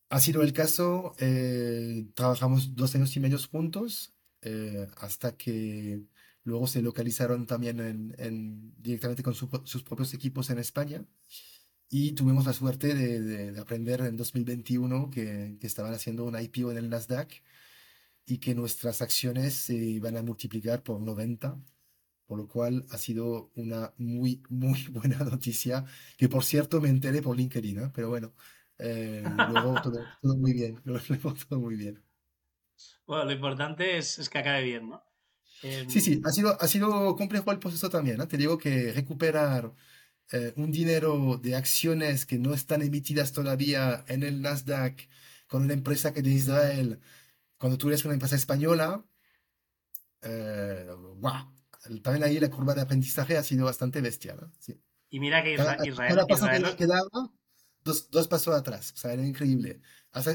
Speaker 2: Ha sido el caso, eh, trabajamos dos años y medio juntos eh, hasta que luego se localizaron también en- en- directamente con su- sus propios equipos en España. Y tuvimos la suerte de, de- de aprender en 2021 que, que estaban haciendo una IPO en el Nasdaq y que nuestras acciones se iban a multiplicar por 90, por lo cual ha sido una muy, muy [LAUGHS] buena noticia, que por cierto me enteré por LinkedIn, ¿eh? Pero bueno, eh, luego [LAUGHS] todo, todo muy bien, [LAUGHS] luego todo muy bien.
Speaker 1: Bueno, lo importante es, es que acabe bien, ¿no? Em,
Speaker 2: Sí, sí, ha sido, ha sido complejo el proceso también. Te digo que recuperar eh, un dinero de acciones que no están emitidas todavía en el Nasdaq con una empresa que de Israel, cuando tú eres una empresa española, eh. También ahí la curva de aprendizaje ha sido bastante bestial, ¿no? Sí.
Speaker 1: Y mira que
Speaker 2: Cada,
Speaker 1: Isra- Israel,
Speaker 2: cada paso que
Speaker 1: Israel
Speaker 2: nos quedaba, dos, dos pasos atrás, o sea, era increíble. Haz,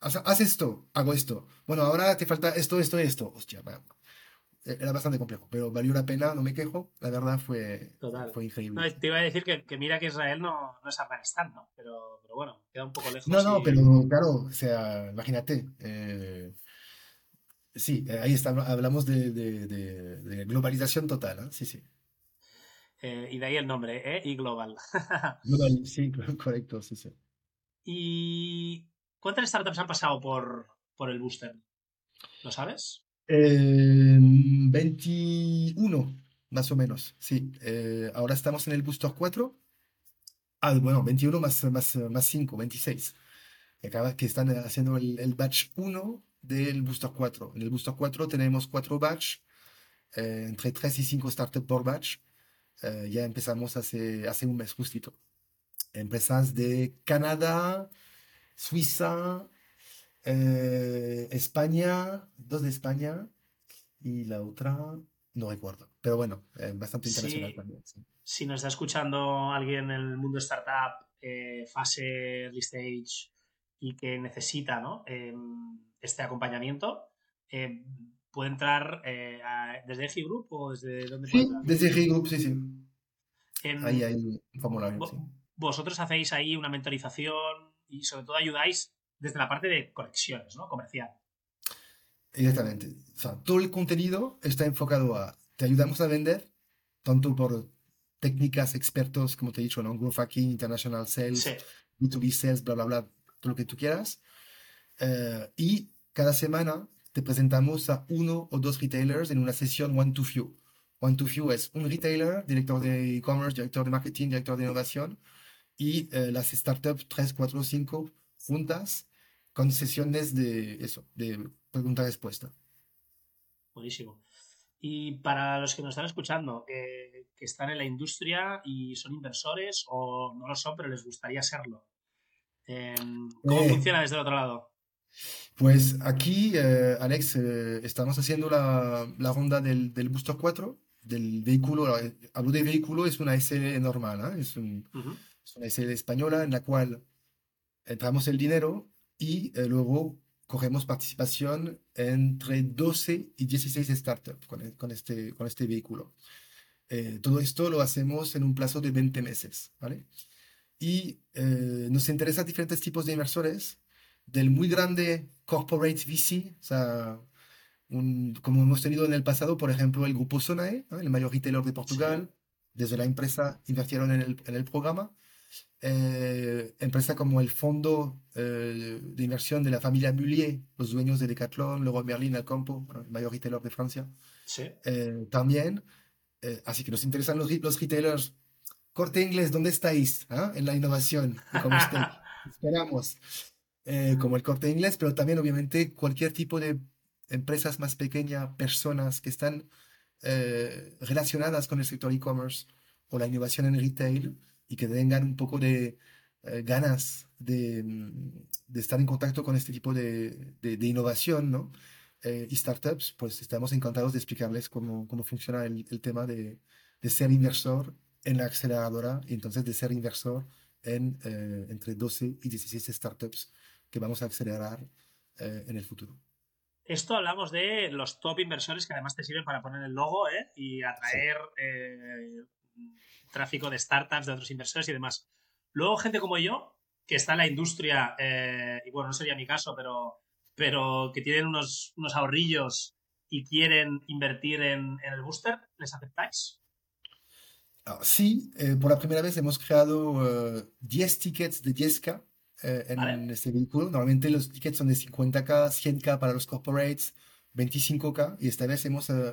Speaker 2: haz- haz esto, hago esto. Bueno, ahora te falta esto, esto, esto. Hostia, va. Era bastante complejo, pero valió la pena, no me quejo, la verdad fue,
Speaker 1: Total.
Speaker 2: fue increíble.
Speaker 1: No, te iba a decir que, que mira que Israel no, no, es Afganistán, ¿no? Pero, pero bueno, queda un poco lejos.
Speaker 2: No, no,
Speaker 1: y...
Speaker 2: pero claro, o sea, imagínate. Eh, sí, ahí está, hablamos de, de, de, de globalización total, ¿eh? sí, sí.
Speaker 1: Eh, y de ahí el nombre, ¿eh? Y Global. [LAUGHS]
Speaker 2: Global, sí, correcto, sí, sí.
Speaker 1: ¿Y cuántas startups han pasado por, por el booster? ¿Lo sabes?
Speaker 2: Eh, 21, más o menos, sí. Eh, ahora estamos en el booster 4. Ah, bueno, 21 más, más, más 5, 26. Acaba, que están haciendo el, el, batch 1 del booster 4. En el booster 4 tenemos 4 batch, eh, entre 3 y 5 startups por batch. Eh, ya empezamos hace, hace un mes justito. Empresas de Canadá, Suiza, eh, España, dos de España y la otra no recuerdo. Pero bueno, eh, bastante internacional
Speaker 1: sí.
Speaker 2: también. Sí.
Speaker 1: Si nos está escuchando alguien en el mundo startup, eh, fase early stage y que necesita ¿no? este acompañamiento, eh, puede entrar eh, a, desde Eji Group o desde dónde
Speaker 2: Sí, desde Eji Group, sí, sí.
Speaker 1: En,
Speaker 2: ahí hay un formulario.
Speaker 1: vo-
Speaker 2: Sí.
Speaker 1: Vosotros hacéis ahí una mentorización y sobre todo ayudáis desde la parte de conexiones, ¿no? Comercial.
Speaker 2: Exactamente. O sea, todo el contenido está enfocado a, te ayudamos a vender, tanto por técnicas, expertos, como te he dicho, ¿no? Growth hacking, international sales,
Speaker 1: Sí.
Speaker 2: B2B sales, bla, bla, bla, todo lo que tú quieras. Eh, y cada semana te presentamos a uno o dos retailers en una sesión one to few. One to few es un retailer, director de e-commerce, director de marketing, director de innovación, y eh, las startups 3, 4, 5 juntas con sesiones de eso, de pregunta-respuesta.
Speaker 1: Buenísimo. Y para los que nos están escuchando, que, que están en la industria y son inversores o no lo son, pero les gustaría serlo, eh, ¿cómo
Speaker 2: Eh.
Speaker 1: funciona desde el otro lado?
Speaker 2: Pues aquí, eh, Alex, estamos haciendo la, la ronda del, del Booster 4, del vehículo. eh, Hablo de vehículo, es una SL normal. Es, un-
Speaker 1: Ujú.
Speaker 2: es una SL española en la cual entramos el dinero y eh, luego cogemos participación entre 12 y 16 startups con, e- con este, con este vehículo. Eh, todo esto lo hacemos en un plazo de 20 meses, ¿vale? Y eh, nos interesan diferentes tipos de inversores, del muy grande corporate VC, o sea, un- como hemos tenido en el pasado, por ejemplo, el grupo Sonae, el mayor retailer de Portugal, desde la empresa invirtieron en el, en el programa. Eh, empresa como el fondo eh, de inversión de la familia Mullier, los dueños de Decathlon, Leroy Merlin, Alcampo, bueno, el mayor retailer de Francia,
Speaker 1: Sí.
Speaker 2: eh, también. Eh, así que nos interesan los, los retailers. Corte Inglés, ¿dónde estáis? ah? En la innovación, como usted. [LAUGHS] Esperamos. Eh, como el Corte Inglés, pero también, obviamente, cualquier tipo de empresas más pequeñas, personas que están eh, relacionadas con el sector e-commerce o la innovación en retail y que tengan un poco de eh, ganas de, mm, de estar en contacto con este tipo de, de- de innovación, ¿no? Eh, y startups, pues estamos encantados de explicarles cómo, cómo funciona el, el tema de, de ser inversor en la aceleradora y entonces de ser inversor en eh, entre 12 y 16 startups que vamos a acelerar eh, en el futuro.
Speaker 1: Esto hablamos de los top inversores que además te sirven para poner el logo ¿eh? y atraer eh, tráfico de startups, de otros inversores y demás. Luego, gente como yo, que está en la industria, eh, y bueno, no sería mi caso, pero, pero que tienen unos, unos ahorrillos y quieren invertir en, en el booster, ¿les aceptáis?
Speaker 2: Ah, sí, eh, por la primera vez hemos creado eh, 10 tickets de 10K eh, en
Speaker 1: Vale.
Speaker 2: este vehículo. Normalmente los tickets son de 50K, 100K para los corporates, 25K y esta vez hemos eh,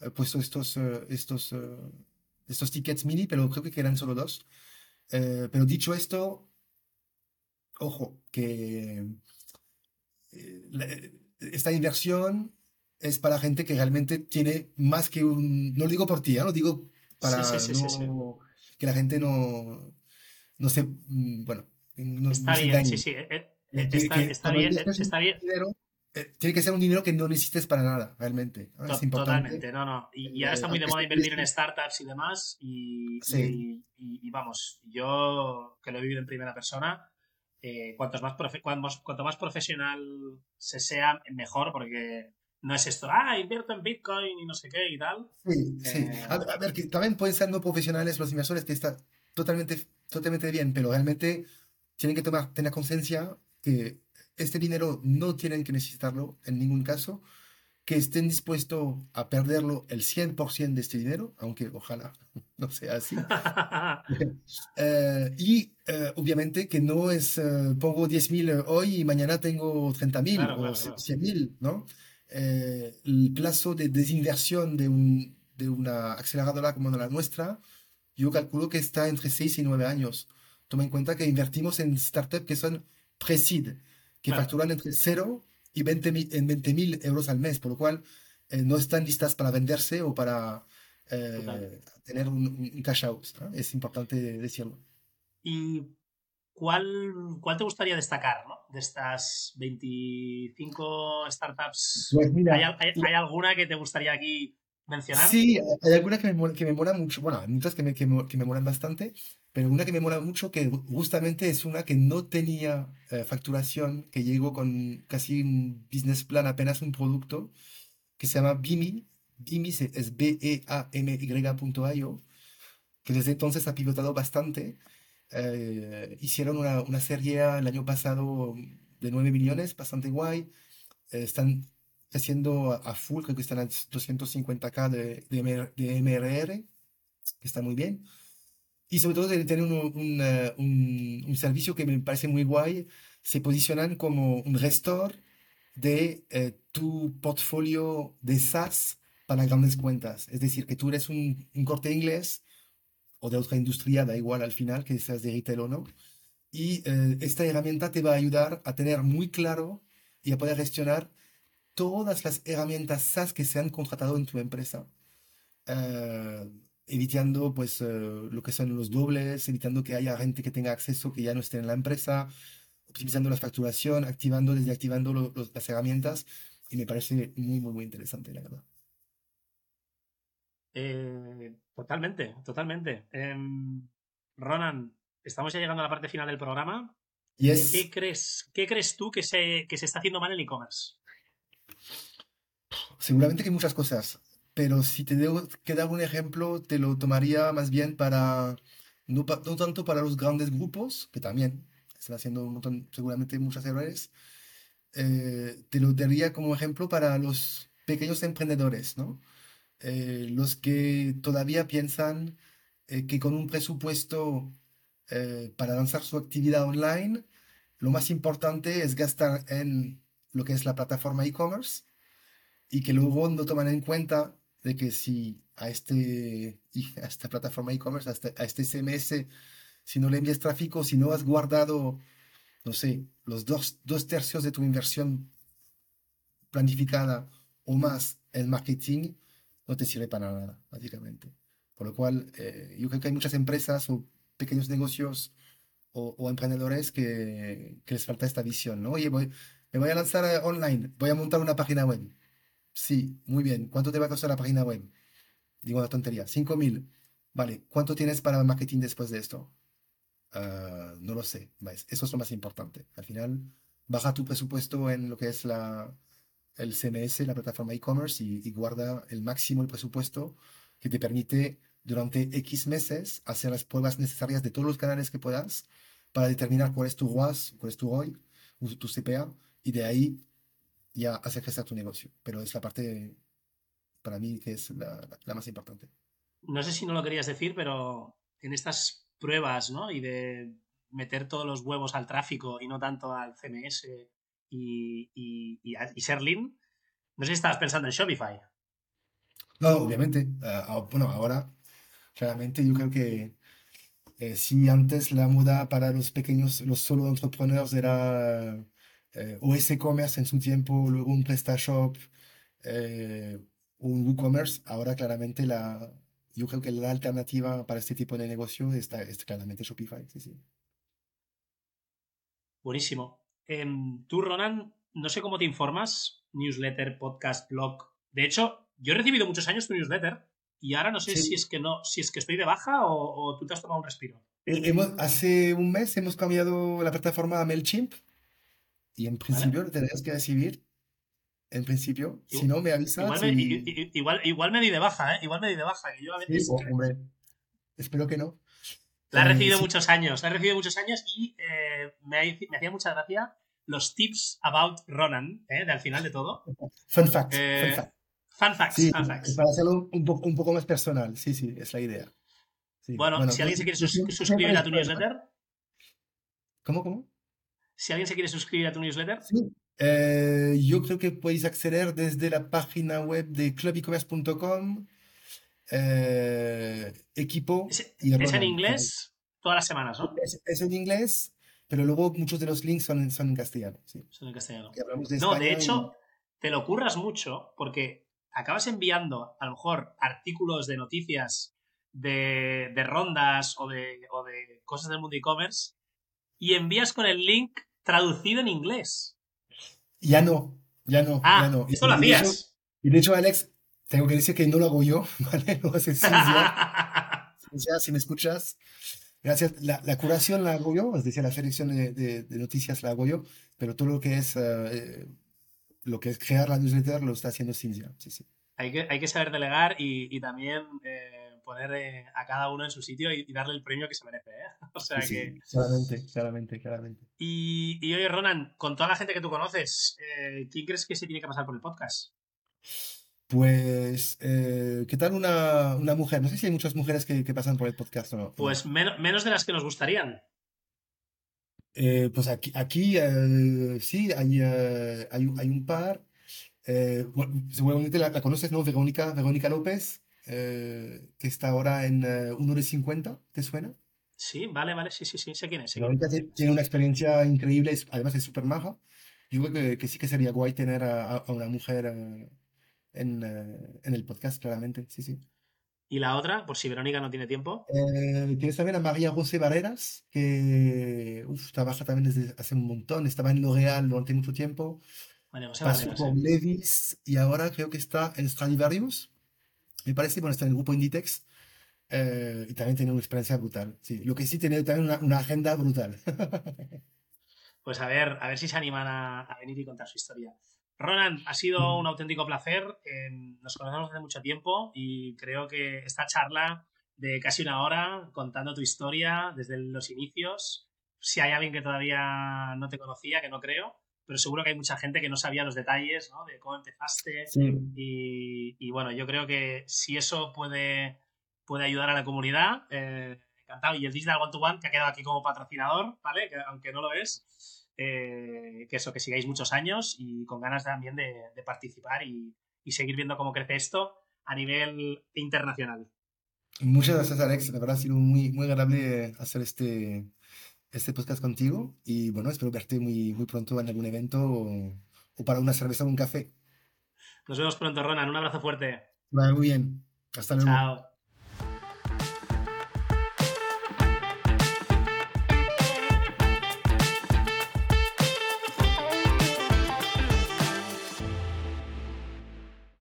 Speaker 2: eh, puesto estos, estos, eh, estos tickets mini, pero creo que quedan solo dos. Eh, pero dicho esto, ojo, que eh, la- esta inversión es para gente que realmente tiene más que un... No lo digo por ti, ¿eh? Lo digo para
Speaker 1: Sí, sí, sí, sí, sí.
Speaker 2: no- que la gente no, no se... mm, Bueno, no,
Speaker 1: Está
Speaker 2: no
Speaker 1: bien, sí, sí. eh, eh,
Speaker 2: Eh,
Speaker 1: Está,
Speaker 2: que
Speaker 1: está
Speaker 2: cuando
Speaker 1: bien, está bien.
Speaker 2: dinero, eh, tiene que ser un dinero que no necesites para nada, realmente. Es importante.
Speaker 1: Totalmente, no, no. Y, y ahora
Speaker 2: Eh,
Speaker 1: está muy de moda invertir en startups y demás. Y,
Speaker 2: Sí.
Speaker 1: y- y- vamos, yo que lo he vivido en primera persona, eh, cuantos más profe- cuantos- cuanto más profesional se sea, mejor, porque no es esto, ah, invierto en Bitcoin y no sé qué y tal.
Speaker 2: Sí, sí.
Speaker 1: Eh,
Speaker 2: A, a ver, que también pueden ser no profesionales los inversores, que está totalmente, totalmente bien, pero realmente tienen que tomar, tener conciencia que este dinero no tienen que necesitarlo en ningún caso, que estén dispuestos a perderlo el 100% de este dinero, aunque ojalá [LAUGHS] no sea así. [LAUGHS] Eh, y eh, obviamente que no es, eh, pongo 10.000 hoy y mañana tengo 30.000
Speaker 1: Claro,
Speaker 2: o
Speaker 1: claro, claro.
Speaker 2: 100.000, ¿no? Eh, el plazo de desinversión de, un, de una aceleradora como la nuestra, yo calculo que está entre 6 y 9 años. Toma en cuenta que invertimos en startups que son pre-seed, que
Speaker 1: Claro.
Speaker 2: facturan entre 0 y 20.000 en 20.000 euros al mes, por lo cual eh, no están listas para venderse o para eh, tener un, un cash out. ¿no? Es importante decirlo.
Speaker 1: ¿Y cuál, cuál te gustaría destacar, ¿no? De estas 25 startups.
Speaker 2: Pues mira,
Speaker 1: ¿Hay, al- hay- hay alguna que te gustaría aquí mencionar?
Speaker 2: Sí, hay alguna que me, que me mola mucho. Bueno, hay muchas que me, que me, que me molan bastante, pero una que me mola mucho que justamente es una que no tenía eh, facturación, que llegó con casi un business plan, apenas un producto, que se llama Bimi. Bimi es B-E-A-M-Y.io, que desde entonces ha pivotado bastante. Eh, hicieron una, una serie el año pasado de 9 millones, bastante guay. Eh, están haciendo a, full, creo que están a 250k de, de, de MRR, que está muy bien. Y sobre todo de tener un, un, eh, un- un servicio que me parece muy guay, se posicionan como un gestor de eh, tu portfolio de SaaS para grandes cuentas. Es decir, que tú eres un corte inglés o de otra industria, da igual al final, que seas de retail o no. Y eh, esta herramienta te va a ayudar a tener muy claro y a poder gestionar todas las herramientas SaaS que se han contratado en tu empresa. Eh, evitando pues eh, lo que son los dobles, evitando que haya gente que tenga acceso que ya no esté en la empresa, optimizando la facturación, activando, desactivando lo- los- las herramientas. Y me parece muy, muy, muy interesante, la verdad.
Speaker 1: Eh, totalmente, totalmente. Em, Ronan, estamos ya llegando a la parte final del programa.
Speaker 2: Yes.
Speaker 1: ¿Qué crees, qué crees tú que se, que se está haciendo mal en e-commerce?
Speaker 2: Seguramente que muchas cosas, pero si te debo que dar un ejemplo, te lo tomaría más bien para, no, tanto para los grandes grupos, que también están haciendo un montón, seguramente muchos errores, eh, te lo daría como ejemplo para los pequeños emprendedores, ¿no? Eh, los que todavía piensan eh, que con un presupuesto para lanzar su actividad online, lo más importante es gastar en lo que es la plataforma e-commerce y que luego no toman en cuenta de que si a, este, a esta plataforma e-commerce, a este, a este CMS, si no le envías tráfico, si no has guardado, no sé, los dos, dos tercios de tu inversión planificada o más en marketing, no te sirve para nada, básicamente. Por lo cual, eh, yo creo que hay muchas empresas o pequeños negocios o, o emprendedores que, que les falta esta visión, ¿no? Oye, voy, me voy a lanzar online, voy a montar una página web. Sí, muy bien. ¿Cuánto te va a costar la página web? Digo una tontería. 5.000. Vale. ¿Cuánto tienes para marketing después de esto? Ah, no lo sé. ¿Ves? Eso es lo más importante. Al final, baja tu presupuesto en lo que es la, el CMS, la plataforma e-commerce, y, y guarda el máximo el presupuesto que te permite durante X meses hacer las pruebas necesarias de todos los canales que puedas para determinar cuál es tu ROAS, cuál es tu ROI, tu CPA, y de ahí ya hacer crecer tu negocio. Pero es la parte, para mí, que es la, más importante.
Speaker 1: No sé si no lo querías decir, pero en estas pruebas, ¿no? Y de meter todos los huevos al tráfico y no tanto al CMS y, y, y, a- y ser lean, no sé si estabas pensando en Shopify.
Speaker 2: No, obviamente. ah, ah, bueno, ahora, claramente, yo creo que eh, si antes la moda para los pequeños, los solo entrepreneurs era eh, o ese commerce en su tiempo, luego un PrestaShop, eh, un WooCommerce, ahora claramente la, yo creo que la alternativa para este tipo de negocio está, es claramente Shopify. Sí, sí.
Speaker 1: Buenísimo. Em, tú, Ronan, no sé cómo te informas, newsletter, podcast, blog. De hecho, yo he recibido muchos años tu newsletter y ahora no sé
Speaker 2: Sí.
Speaker 1: si es que no, si es que estoy de baja o, o tú te has tomado un respiro.
Speaker 2: Eh, hemos- hace un mes hemos cambiado la plataforma a MailChimp y en principio lo tendrías que recibir en principio. Si no, me avisas.
Speaker 1: Igual me, igual, igual, me di de baja, ¿eh? Igual me di de baja. yo a veces...
Speaker 2: hombre, espero que no.
Speaker 1: La he recibido muchos años, la he recibido muchos años y eh, me, me, hacía mucha gracia los tips about Ronan, ¿eh? De al final de todo. [LAUGHS]
Speaker 2: Fun fact. fun
Speaker 1: eh, fact. Fun facts,
Speaker 2: sí,
Speaker 1: fun facts.
Speaker 2: Para hacerlo un, poco, un poco más personal, sí, sí, es la idea.
Speaker 1: Bueno, si alguien se quiere suscribir a tu newsletter.
Speaker 2: ¿Cómo, cómo?
Speaker 1: Si alguien se quiere suscribir a tu newsletter.
Speaker 2: Sí. Eh, yo creo que podéis acceder desde la página web de clubecommerce.com. Eh, equipo.
Speaker 1: ¿Es, ¿es en inglés? Todas las semanas, ¿no?
Speaker 2: Es, en inglés, pero luego muchos de los links son, son en castellano. Sí.
Speaker 1: Son en castellano. no, de hecho, te lo curras mucho porque acabas enviando a lo mejor artículos de noticias de, rondas o de, o de cosas del mundo e-commerce y envías con el link traducido en inglés.
Speaker 2: Ya no, ya no,
Speaker 1: ah,
Speaker 2: ya no.
Speaker 1: Esto lo hacías.
Speaker 2: y de hecho, Alex, tengo que decir que no lo hago yo, [LAUGHS] ¿vale? Lo hace [LAUGHS] si me escuchas. Gracias. La, la, curación la hago yo, es decir, la selección de, de, noticias la hago yo, pero todo lo que es eh, lo que es crear la newsletter lo está haciendo Cinzia. Sí, sí.
Speaker 1: Hay que, hay que saber delegar y, y también eh, poner eh, a cada uno en su sitio y, darle el premio que se merece. ¿eh? [LAUGHS] O sea que...
Speaker 2: claramente, claramente, claramente.
Speaker 1: Y, y, oye, Ronan, con toda la gente que tú conoces, eh, ¿quién crees que se tiene que pasar por el podcast?
Speaker 2: Pues, ¿qué tal una, una, mujer? No sé si hay muchas mujeres que, que pasan por el podcast o no.
Speaker 1: Pues menos de las que nos gustarían.
Speaker 2: pues aquí, aquí sí, hay, hay, hay, un par. seguramente la, la, conoces, ¿no? Verónica, Verónica López. Eh, que está ahora en uh, 1,50, ¿te suena?
Speaker 1: Sí, vale, vale, sí, sí, sí, sé quién es.
Speaker 2: Tiene una experiencia increíble, además es súper maja. Yo creo que, que, sí que sería guay tener a, a una mujer uh, en, uh, en, el podcast, claramente, sí, sí.
Speaker 1: ¿Y la otra, por si Verónica no tiene tiempo?
Speaker 2: Eh, tienes también a María José Barreras, que uf, trabaja también desde hace un montón, estaba en L'Oréal durante mucho tiempo.
Speaker 1: María José
Speaker 2: Pasó
Speaker 1: Barreras,
Speaker 2: por Levis y ahora creo que está en Stradivarius me parece, bueno, está en el grupo Inditex eh, y también tiene una experiencia brutal. Sí, lo que sí tiene también una, agenda brutal. [LAUGHS]
Speaker 1: pues a ver, a ver si se animan a, venir y contar su historia. Ronan, ha sido un auténtico placer. Eh, nos conocemos hace mucho tiempo y creo que esta charla de casi una hora contando tu historia desde los inicios, si hay alguien que todavía no te conocía, que no creo, pero seguro que hay mucha gente que no sabía los detalles ¿no? de cómo empezaste. Y, y, bueno, yo creo que si eso puede, puede ayudar a la comunidad, eh, encantado. Y el Digital One to One, que ha quedado aquí como patrocinador, ¿vale? Que, aunque no lo es, eh, que eso, que sigáis muchos años y con ganas también de, de participar y, y seguir viendo cómo crece esto a nivel internacional.
Speaker 2: Muchas gracias, Alex. La verdad ha sido muy, muy agradable hacer este, este podcast contigo y bueno, espero verte muy, muy pronto en algún evento o, o para una cerveza o un café.
Speaker 1: Nos vemos pronto, Ronan. Un abrazo fuerte.
Speaker 2: Vale, muy bien. Hasta luego.
Speaker 1: Chao.